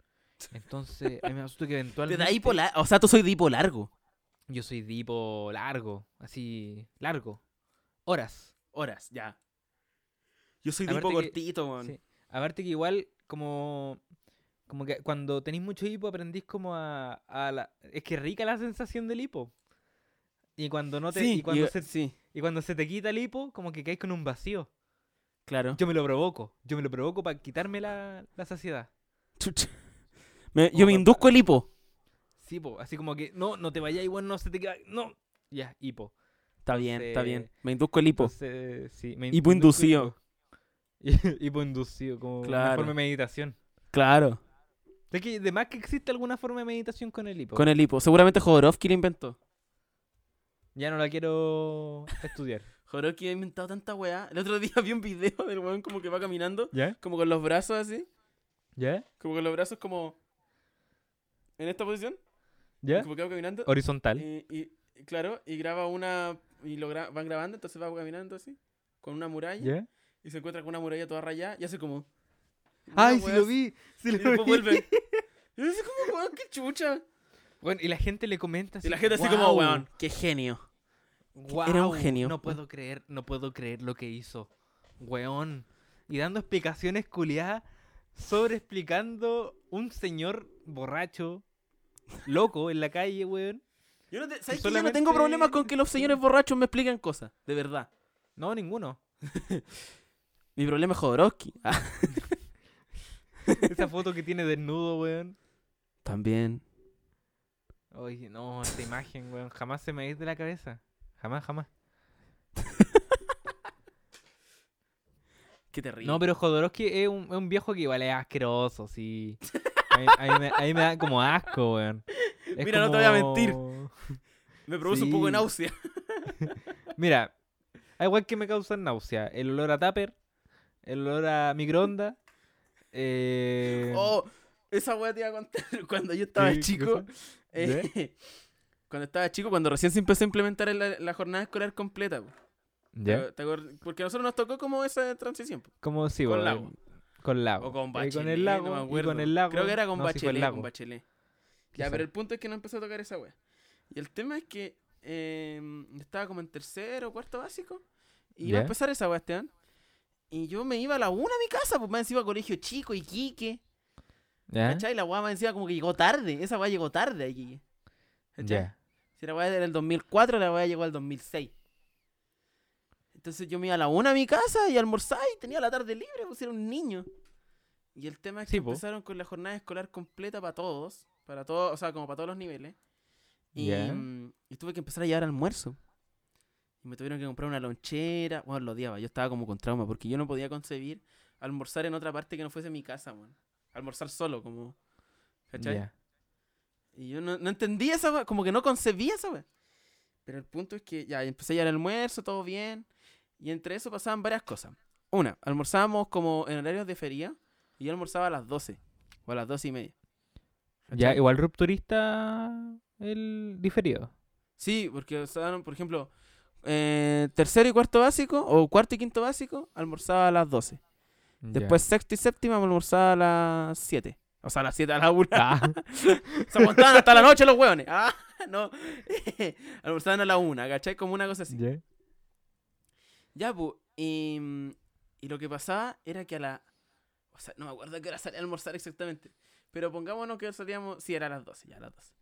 Entonces, a mí me asusta que [laughs] Te eventualmente... da hipo largo. O sea, tú soy de hipo largo. Yo soy de hipo largo. Así, largo. Horas. Horas, ya. Yo soy de hipo cortito, weón. Sí. Aparte que igual, como... Como que cuando tenéis mucho hipo aprendís como a, a la... Es que rica la sensación del hipo. Y cuando no te... Sí, y, cuando se, sí, y cuando se te quita el hipo, como que caes con un vacío. Claro. Yo me lo provoco. Yo me lo provoco para quitarme la, la saciedad. Me- yo me induzco el hipo. Sí, po. Así como que, no, no te vayas igual, no se te queda. No. Ya, hipo. Está bien, está bien. Me induzco el hipo. Entonces, sí, me Hipo inducido. [laughs] hipo. inducido, como una forma de meditación. Claro, Es que, de más que existe alguna forma de meditación con el hipo. con el hipo. Seguramente Jodorowsky lo inventó. Ya no la quiero estudiar. Jodorowsky ha inventado tanta weá. El otro día [laughs] vi un video del weón como que va caminando, ¿Ya? como con los brazos así. ¿Ya? Como con los brazos como... En esta posición. ¿Ya? Como que va caminando. Horizontal. Y, y- y claro, y graba una... Y lo gra- van grabando, entonces va caminando así. Con una muralla. ¿Ya? Y se encuentra con una muralla toda rayada y hace como... ¡Ay, weá lo vi! ¡Sí Y lo después vi! vuelve. [laughs] Y yo así como, weón, qué chucha. Bueno, y la gente le comenta así. Y la gente así como, weón, qué genio. Era un genio. No puedo creer, no puedo creer lo que hizo. Weón. Y dando explicaciones culiadas sobre explicando un señor borracho, loco en la calle, weón. Yo no, te- ¿sabes que yo no solamente- tengo problemas con que los señores [laughs] borrachos me expliquen cosas, de verdad. No, ninguno. [laughs] Mi problema es Jodorowsky. Ah, [laughs] Esa foto que tiene desnudo, weón. También. Oye, no, esta imagen, weón. Jamás se me va a ir de la cabeza. Jamás, jamás. [laughs] Qué terrible. No, pero Jodorowsky es un, es un viejo que igual es asqueroso, sí. A mí, a mí me, a mí me da como asco, weón. Es Mira, no te voy a mentir. me produce un poco de náusea. [laughs] Mira, hay igual que me causan náusea. El olor a tupper, el olor a microondas. Eh... Oh, esa weá te iba a contar [laughs] cuando yo estaba ¿qué- qué chico. eh, cuando estaba chico, cuando recién se empezó a implementar la, la jornada escolar completa. po. ¿Ya? ¿Te- te acuer- Porque a nosotros nos tocó como esa transición. po. ¿Cómo sí, Con lago. Con lago. O con Eh, Bachelet. con el lago. no me y con el lago. Creo que era con no, Bachelet. con Bachelet. Ya, pero el punto es que no empezó a tocar esa wea. Y el tema es que eh, estaba como en tercero o cuarto básico. Y iba a empezar esa wea, Esteban. Y yo me iba a la una a mi casa, pues más encima colegio chico, Iquique. ¿Ya? ¿Cachai? La weá más encima como que llegó tarde. Esa weá llegó tarde a Iquique. ¿Cachai? Ya. Si la weá era el 2004, la weá llegó al 2006. Entonces yo me iba a la una a mi casa y almorzaba y tenía la tarde libre, pues era un niño. Y el tema es que Sí, po. empezaron con la jornada escolar completa para todos, para todos, o sea, como para todos los niveles. Y, mm, y tuve que empezar a llevar almuerzo. Y me tuvieron que comprar una lonchera. Bueno, lo odiaba, yo estaba como con trauma porque yo no podía concebir almorzar en otra parte que no fuese mi casa, weón. Almorzar solo, como. ¿Cachai? Ya. Y yo no, no entendía esa weá, como que no concebía esa weá. Pero el punto es que ya empecé a llevar almuerzo, todo bien. Y entre eso pasaban varias cosas. Una, almorzábamos como en horarios de feria. Y yo almorzaba a las 12 o a las 12 y media. Ya, igual rupturista el diferido. Sí, porque, o sea, por ejemplo, eh, tercero y cuarto básico, o cuarto y quinto básico, almorzaba a las 12. Ya. Después sexto y séptima almorzaba a las 7. O sea, a las 7 a la 1. Ah, [laughs] Se aguantaban hasta la noche los hueones. [laughs] Ah, no. [laughs] almorzaban a la 1, ¿cachai? Como una cosa así. ya. Ya, pues. Y, y lo que pasaba era que a la. O sea, no me acuerdo a qué hora salía a almorzar exactamente. Pero pongámonos que salíamos. Sí, era a las 12, ya a las 12.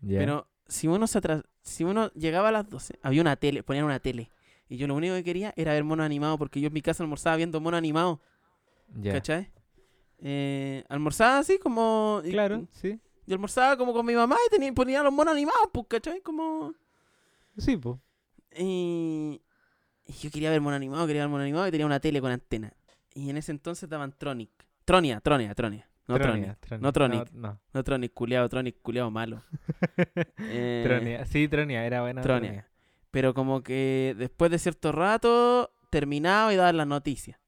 Ya. Pero si uno se atras... si uno llegaba a las 12, había una tele, ponían una tele. Y yo lo único que quería era ver mono animado, porque yo en mi casa almorzaba viendo mono animado, Ya. ¿cachai? Eh, almorzaba así como. y- Claro, sí. Yo almorzaba como con mi mamá y tenía, ponía los monos animados, pues, ¿cachai? Como. Sí, pues. Y, y yo quería ver mono animado, quería ver mono animado y tenía una tele con antena. Y en ese entonces daban Tronic. Tronia, Tronia, Tronia. No Tronia. No Tronic. No, No Tronic, culiado, Tronic, culiado malo. [laughs] Eh, Tronia. Sí, Tronia, era buena. Tronia. Pero como que después de cierto rato terminaba y daban las noticias.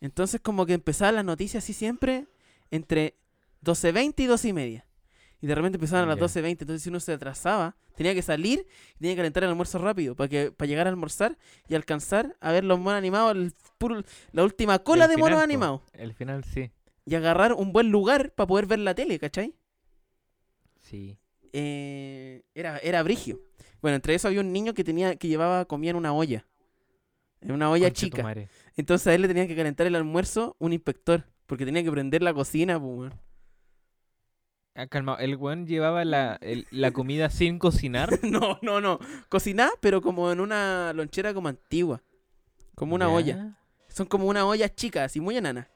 Entonces como que empezaban las noticias así siempre entre 12.20 y 12 y media. Y de repente empezaban a las Ya. 12.20. Entonces si uno se atrasaba, tenía que salir y tenía que calentar el almuerzo rápido para que para llegar a almorzar y alcanzar a ver los monos animados, el puro- la última cola El de monos final, animados. El final sí. Y agarrar un buen lugar para poder ver la tele, ¿cachai? Sí. eh, era, era brigio. Bueno, entre eso había un niño que tenía que llevaba comida en una olla. En una olla Concha chica. Entonces a él le tenía que calentar el almuerzo un inspector. Porque tenía que prender la cocina, pues, weón. Ah, calma, el weón llevaba la, el- la comida [laughs] sin cocinar. [laughs] No, no, no. Cocinar, pero como en una lonchera como antigua. Como una olla. Son como una olla chica, así muy enana.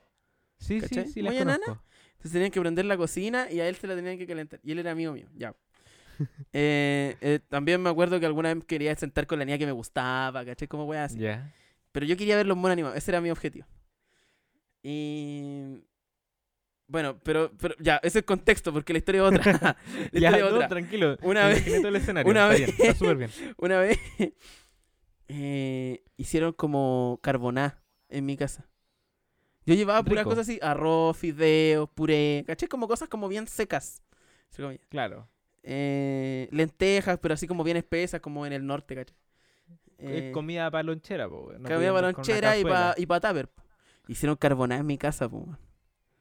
Sí, ¿Cachai? sí, sí, Muy enana. conozco. Entonces tenían que prender la cocina y a él se la tenían que calentar. Y él era amigo mío, ya. [laughs] Eh, eh, también me acuerdo que alguna vez quería sentar con la niña que me gustaba, ¿cachai? Como weá así. Ya. Pero yo quería ver los monos animados, ese era mi objetivo. Y. Bueno, pero, pero ya, ese es el contexto, porque la historia es otra. [laughs] la [laughs] Ya, historia es no, otra. tranquilo. Una vez- el escenario. una está vez- bien, está súper bien. [laughs] Una vez eh, hicieron como carboná en mi casa. Yo llevaba puras cosas así, arroz, fideos, puré, ¿cachai? Como cosas como bien secas. Claro. Eh, lentejas, pero así como bien espesas, como en el norte, es Eh, comida para lonchera, po. No comida para lonchera y para y pa tupper. Hicieron carboná en mi casa, po.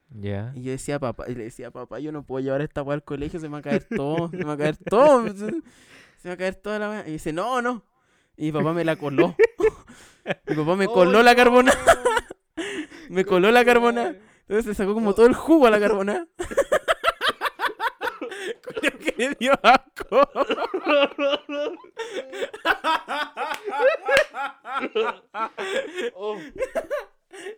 Ya. Y yo decía, papá, y le decía, papá, yo no puedo llevar esta weá al colegio, se me va a caer todo, se me va a caer todo, [laughs] se, me va a caer toda la weá. Y dice, no, no. Y mi papá me la coló. [laughs] mi papá me Oh, coló la no. carbona, [laughs] me coló la carbona. Entonces se sacó como todo el jugo a la carbona. Creo que le dio asco. Oh,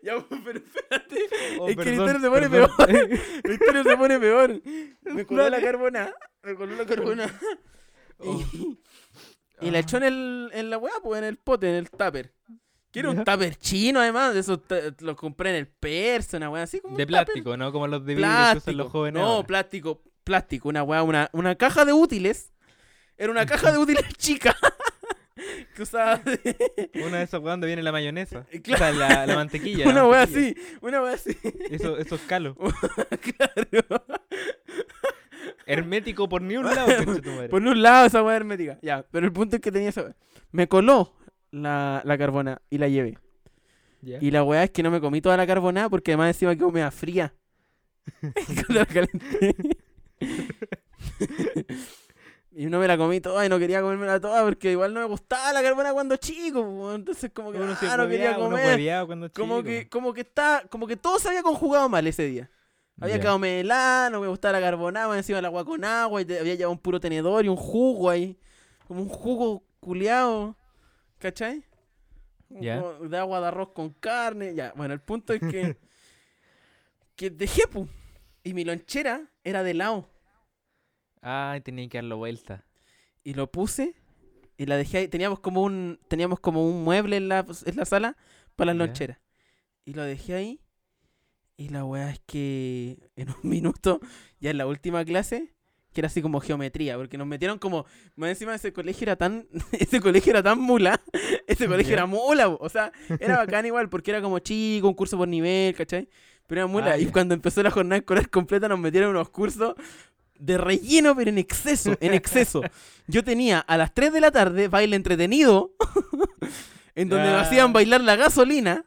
ya, pero espérate. oh, Es que la perdón, historia se pone perdón. La historia se pone peor. Me coló la carbona. Me coló la carbona. Oh. Y, y la echó en, el, en la weá, pues en el pote, en el tupper. Quiero un tupper chino, además. De esos los compré en el Persa, una weá así como. De un tupper. plástico, ¿no? Como los de vidrio que usan Plástico. los jóvenes. No, ahora. plástico. Plástico, una weá, una, una caja de útiles. Era una caja de [laughs] útiles chica. [laughs] que usaba. de- Una de esas weas donde viene la mayonesa. Claro. O sea, la, la [laughs] mantequilla. la una weá mantequilla. así. Una weá así. Eso, esos calos. claro. Hermético por ni un lado, concha tu madre. Por un lado esa weá hermética. Ya, pero el punto es que tenía esa. Me coló la, la carbona y la llevé. Y la weá es que no me comí toda la carbonada porque además encima quedó media fría. Cuando la calenté. [laughs] y no me la comí toda y no quería comérmela toda porque igual no me gustaba la carbonada cuando chico. Entonces como que Uno se ah, no quería uno comer. hueveaba cuando Como chico. que, como que está, como que todo se había conjugado mal ese día. Había Ya. quedado melada, no me gustaba la carbonada, encima el agua con agua, y había llevado un puro tenedor y un jugo ahí. Como un jugo culeado. ¿Cachai? Como De agua de arroz con carne. Ya, bueno, el punto es que. [laughs] que dejé, pu. Y mi lonchera era de helado. Ay, tenía que darlo vuelta. Y lo puse. Y la dejé ahí. Teníamos como un. Teníamos como un mueble en la, en la sala para las loncheras. Y lo dejé ahí. Y la weá es que [laughs] en un minuto, ya en la última clase, que era así como geometría, porque nos metieron como, más encima ese colegio era tan, [laughs] ese colegio era tan mula, [laughs] ese colegio Ya. era mula, o sea, era bacán igual, porque era como chico, un curso por nivel, ¿cachai? Pero era mula, Ah, y ya. cuando empezó la jornada escolar completa nos metieron unos cursos de relleno, pero en exceso, en exceso. Yo tenía a las 3 de la tarde baile entretenido, [laughs] en donde me hacían bailar la gasolina,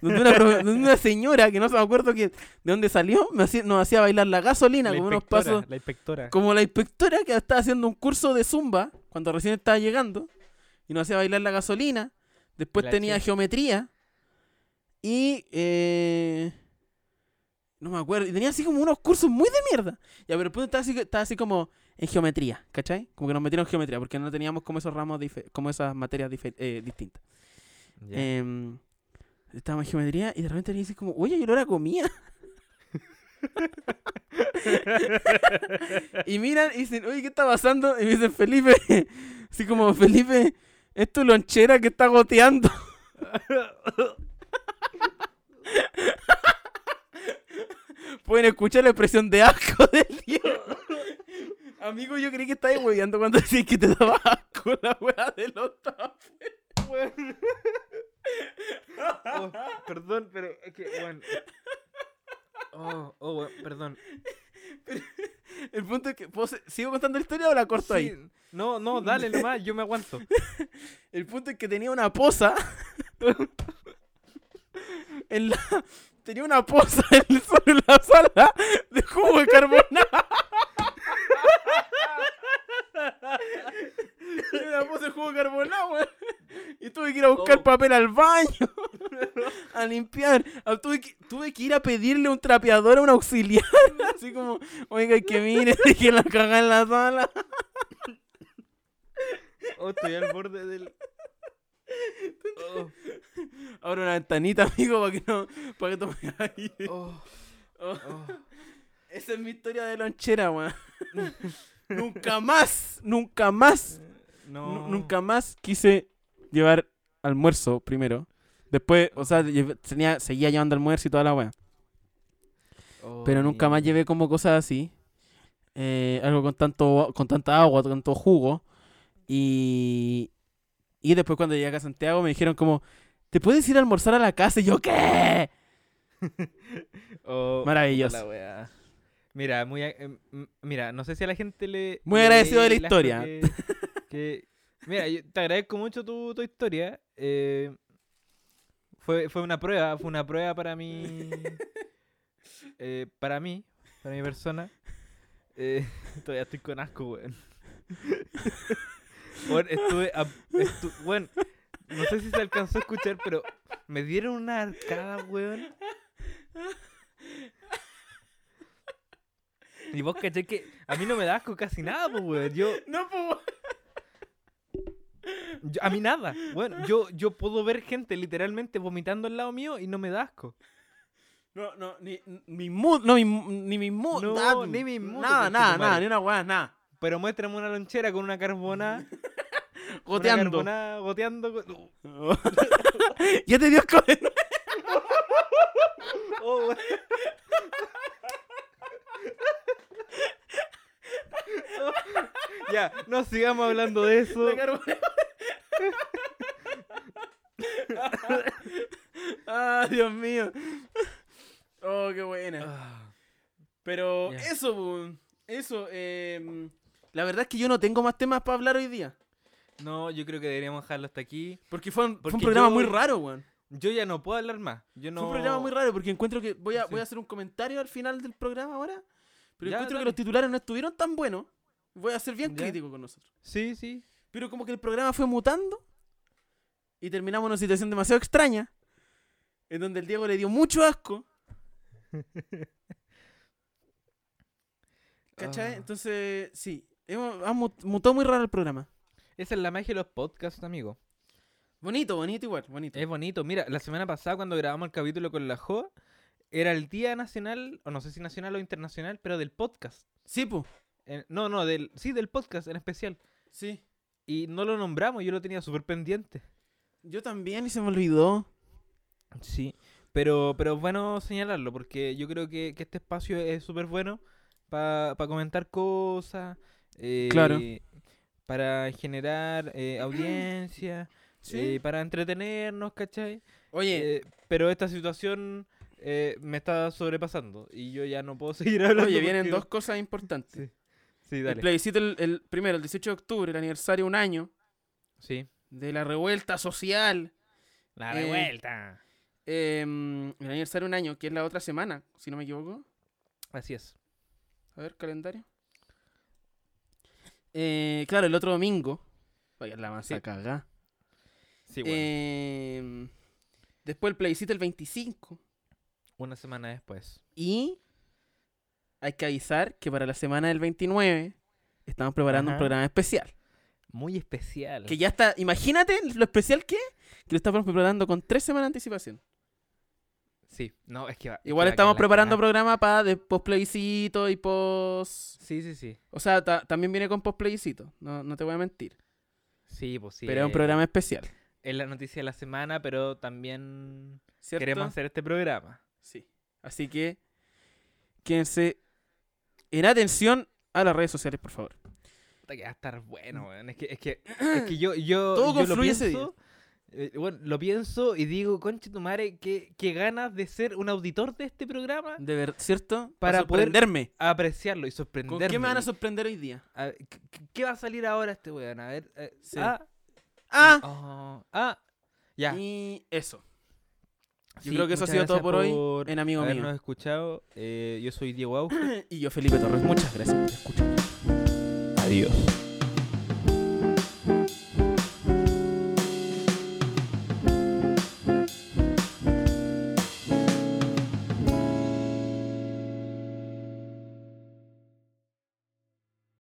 donde una, pro- donde una señora, que no se me acuerdo que, de dónde salió, me hacía, nos hacía bailar la gasolina La con unos pasos, La inspectora. como la inspectora que estaba haciendo un curso de zumba, cuando recién estaba llegando, y nos hacía bailar la gasolina, después La tenía geometría, y... Eh, no me acuerdo. Y tenía así como unos cursos muy de mierda. Ya, pero el punto estaba así, estaba así como en geometría, ¿cachai? Como que nos metieron en geometría, porque no teníamos como esos ramos, como esas materias eh, distintas. Ya. Em, estábamos en geometría y de repente me dice como, oye, yo no era comida. [laughs] y miran y dicen, oye, ¿qué está pasando? Y me dicen, Felipe, así como, Felipe, es tu lonchera que está goteando. [laughs] Pueden escuchar la expresión de asco del Diego. Amigo, yo creí que estabas hueveando cuando decís que te daba asco la weá de los tapes. Oh, perdón, pero es que, bueno. Oh, oh, weón, perdón. El punto es que, ¿puedo se- ¿sigo contando la historia o la corto ahí? No, no, dale nomás, yo me aguanto. [laughs] El punto es que tenía una poza. [laughs] en la, tenía una poza [laughs] en, en la sala de jugo de carbonada. Tenía una poza de jugo de carbonada, weón. Y tuve que ir a buscar Oh. papel al baño. a limpiar. Ah, Tuve que, tuve que ir a pedirle un trapeador a un auxiliar. [laughs] Así como, oiga, que mire, [laughs] dejé la caga en la sala. Oh, estoy al borde del. Oh, [laughs] una ventanita, [laughs] amigo, para que no, para que tome aire. oh, Oh, oh. [laughs] Esa es mi historia de lonchera, weón. nunca más, nunca más, No. nu- nunca más quise llevar almuerzo primero. Después, o sea, tenía, seguía llevando almuerzo y toda la weá. Pero nunca más llevé como cosas así. Eh, algo con tanto con tanta agua, con tanto jugo. Y, y después cuando llegué a Santiago me dijeron como, ¿te puedes ir a almorzar a la casa? Y yo, ¿qué? [laughs] Oh, Maravilloso. la. Mira, muy em, mira, no sé si a la gente le Muy agradecido de la historia. Que, que- mira, yo te agradezco mucho tu, tu historia. eh, fue, fue una prueba, fue una prueba para mí, [laughs] eh, para mí, para mi persona. Eh, [laughs] todavía estoy con asco, weón. Weón, estuve, a- estu- weón, no sé si se alcanzó a escuchar, pero me dieron una arcada, weón. Y vos caché que a mí no me da asco casi nada, pues, weón. Yo, No, pues. yo- a mí nada. Bueno, yo, yo puedo ver gente literalmente vomitando al lado mío y no me da asco. No, no, ni mi mood, no, mi, ni mi mood. No, nada, ni mi mood, Nada, nada, nada, ni una weá, nada. Pero muéstrame una lonchera con una carbona. [laughs] Goteando. Una carbona goteando. [laughs] ya te dio nuevo. [laughs] Oh, ya, no sigamos hablando de eso. Ah, Dios mío. Oh, qué buena. Ah, Pero eso, eso. em, la verdad es que yo no tengo más temas para hablar hoy día. No, yo creo que deberíamos dejarlo hasta aquí. Porque fue un, fue un Porque programa yo- muy raro, weón. Yo ya no puedo hablar más. Yo no... Fue un programa muy raro porque encuentro que. Voy a, Sí. voy a hacer un comentario al final del programa ahora. Pero Ya, encuentro que los titulares no estuvieron tan buenos. Voy a ser bien Ya. crítico con nosotros. Sí, sí. Pero como que el programa fue mutando. Y terminamos en una situación demasiado extraña. En donde el Diego le dio mucho asco. [laughs] ¿Cachai? Ah. Entonces, sí. Ha mut- mutó muy raro el programa. Esa es la magia de los podcasts, amigo. Bonito, bonito igual, bonito. Es bonito. Mira, la semana pasada cuando grabamos el capítulo con la Jo, era el Día Nacional, o no sé si nacional o internacional, pero del podcast. Sí, po. Eh, no, no, del, sí, del podcast en especial. Sí. Y no lo nombramos, yo lo tenía súper pendiente. Yo también y se me olvidó. Sí. Pero, pero bueno señalarlo, porque yo creo que, que este espacio es súper bueno para comentar cosas. Eh, Claro. Para generar eh, audiencia, [clears throat] Sí. eh, para entretenernos, ¿cachai? Oye, Eh, pero esta situación eh, me está sobrepasando y yo ya no puedo [laughs] seguir hablando. Oye, vienen dos cosas importantes. [laughs] Sí, sí, El dale. plebiscito, el, el primero, el 18 de octubre, el aniversario un año Sí. de la revuelta social. La Eh, revuelta. Em, el aniversario un año, que es la otra semana, si no me equivoco. Así es. A ver, calendario. Eh, claro, el otro domingo. Vaya, la masa Sí. cagá. Sí, bueno. Em, después el plebiscito el 25. Una semana después. Y hay que avisar que para la semana del 29 estamos preparando un programa especial. Muy especial. Que ya está, imagínate lo especial que que lo estamos preparando con tres semanas de anticipación. Sí, no, es que va- es que Igual va estamos preparando programa para de post plebiscito y post... Sí, sí, sí. O sea, ta- también viene con post plebiscito, no, no te voy a mentir. Sí, pues sí. pero es un eh, programa especial. Es la noticia de la semana, pero también ¿cierto? queremos hacer este programa. Sí. Así que quédense en atención a las redes sociales, por favor. Que va a estar bueno, weón. Es que, es que, es que yo, yo, Todo yo lo pienso. Eh, bueno, lo pienso y digo, conche tu madre, qué, qué ganas de ser un auditor de este programa, De ver, ¿cierto? Para Para poder- sorprenderme. apreciarlo y sorprenderme. ¿Con qué me van a sorprender hoy día? A ver, ¿qué, va a salir ahora este weón? A ver. eh, Sí. Ah, ¡Ah! oh, ah, ya. Y eso. Yo Sí, creo que eso ha sido todo gracias por hoy en Amigo habernos Mío. escuchado. Eh, yo soy Diego Auge. [coughs] Y yo, Felipe Torres. Muchas gracias por escuchar. Adiós.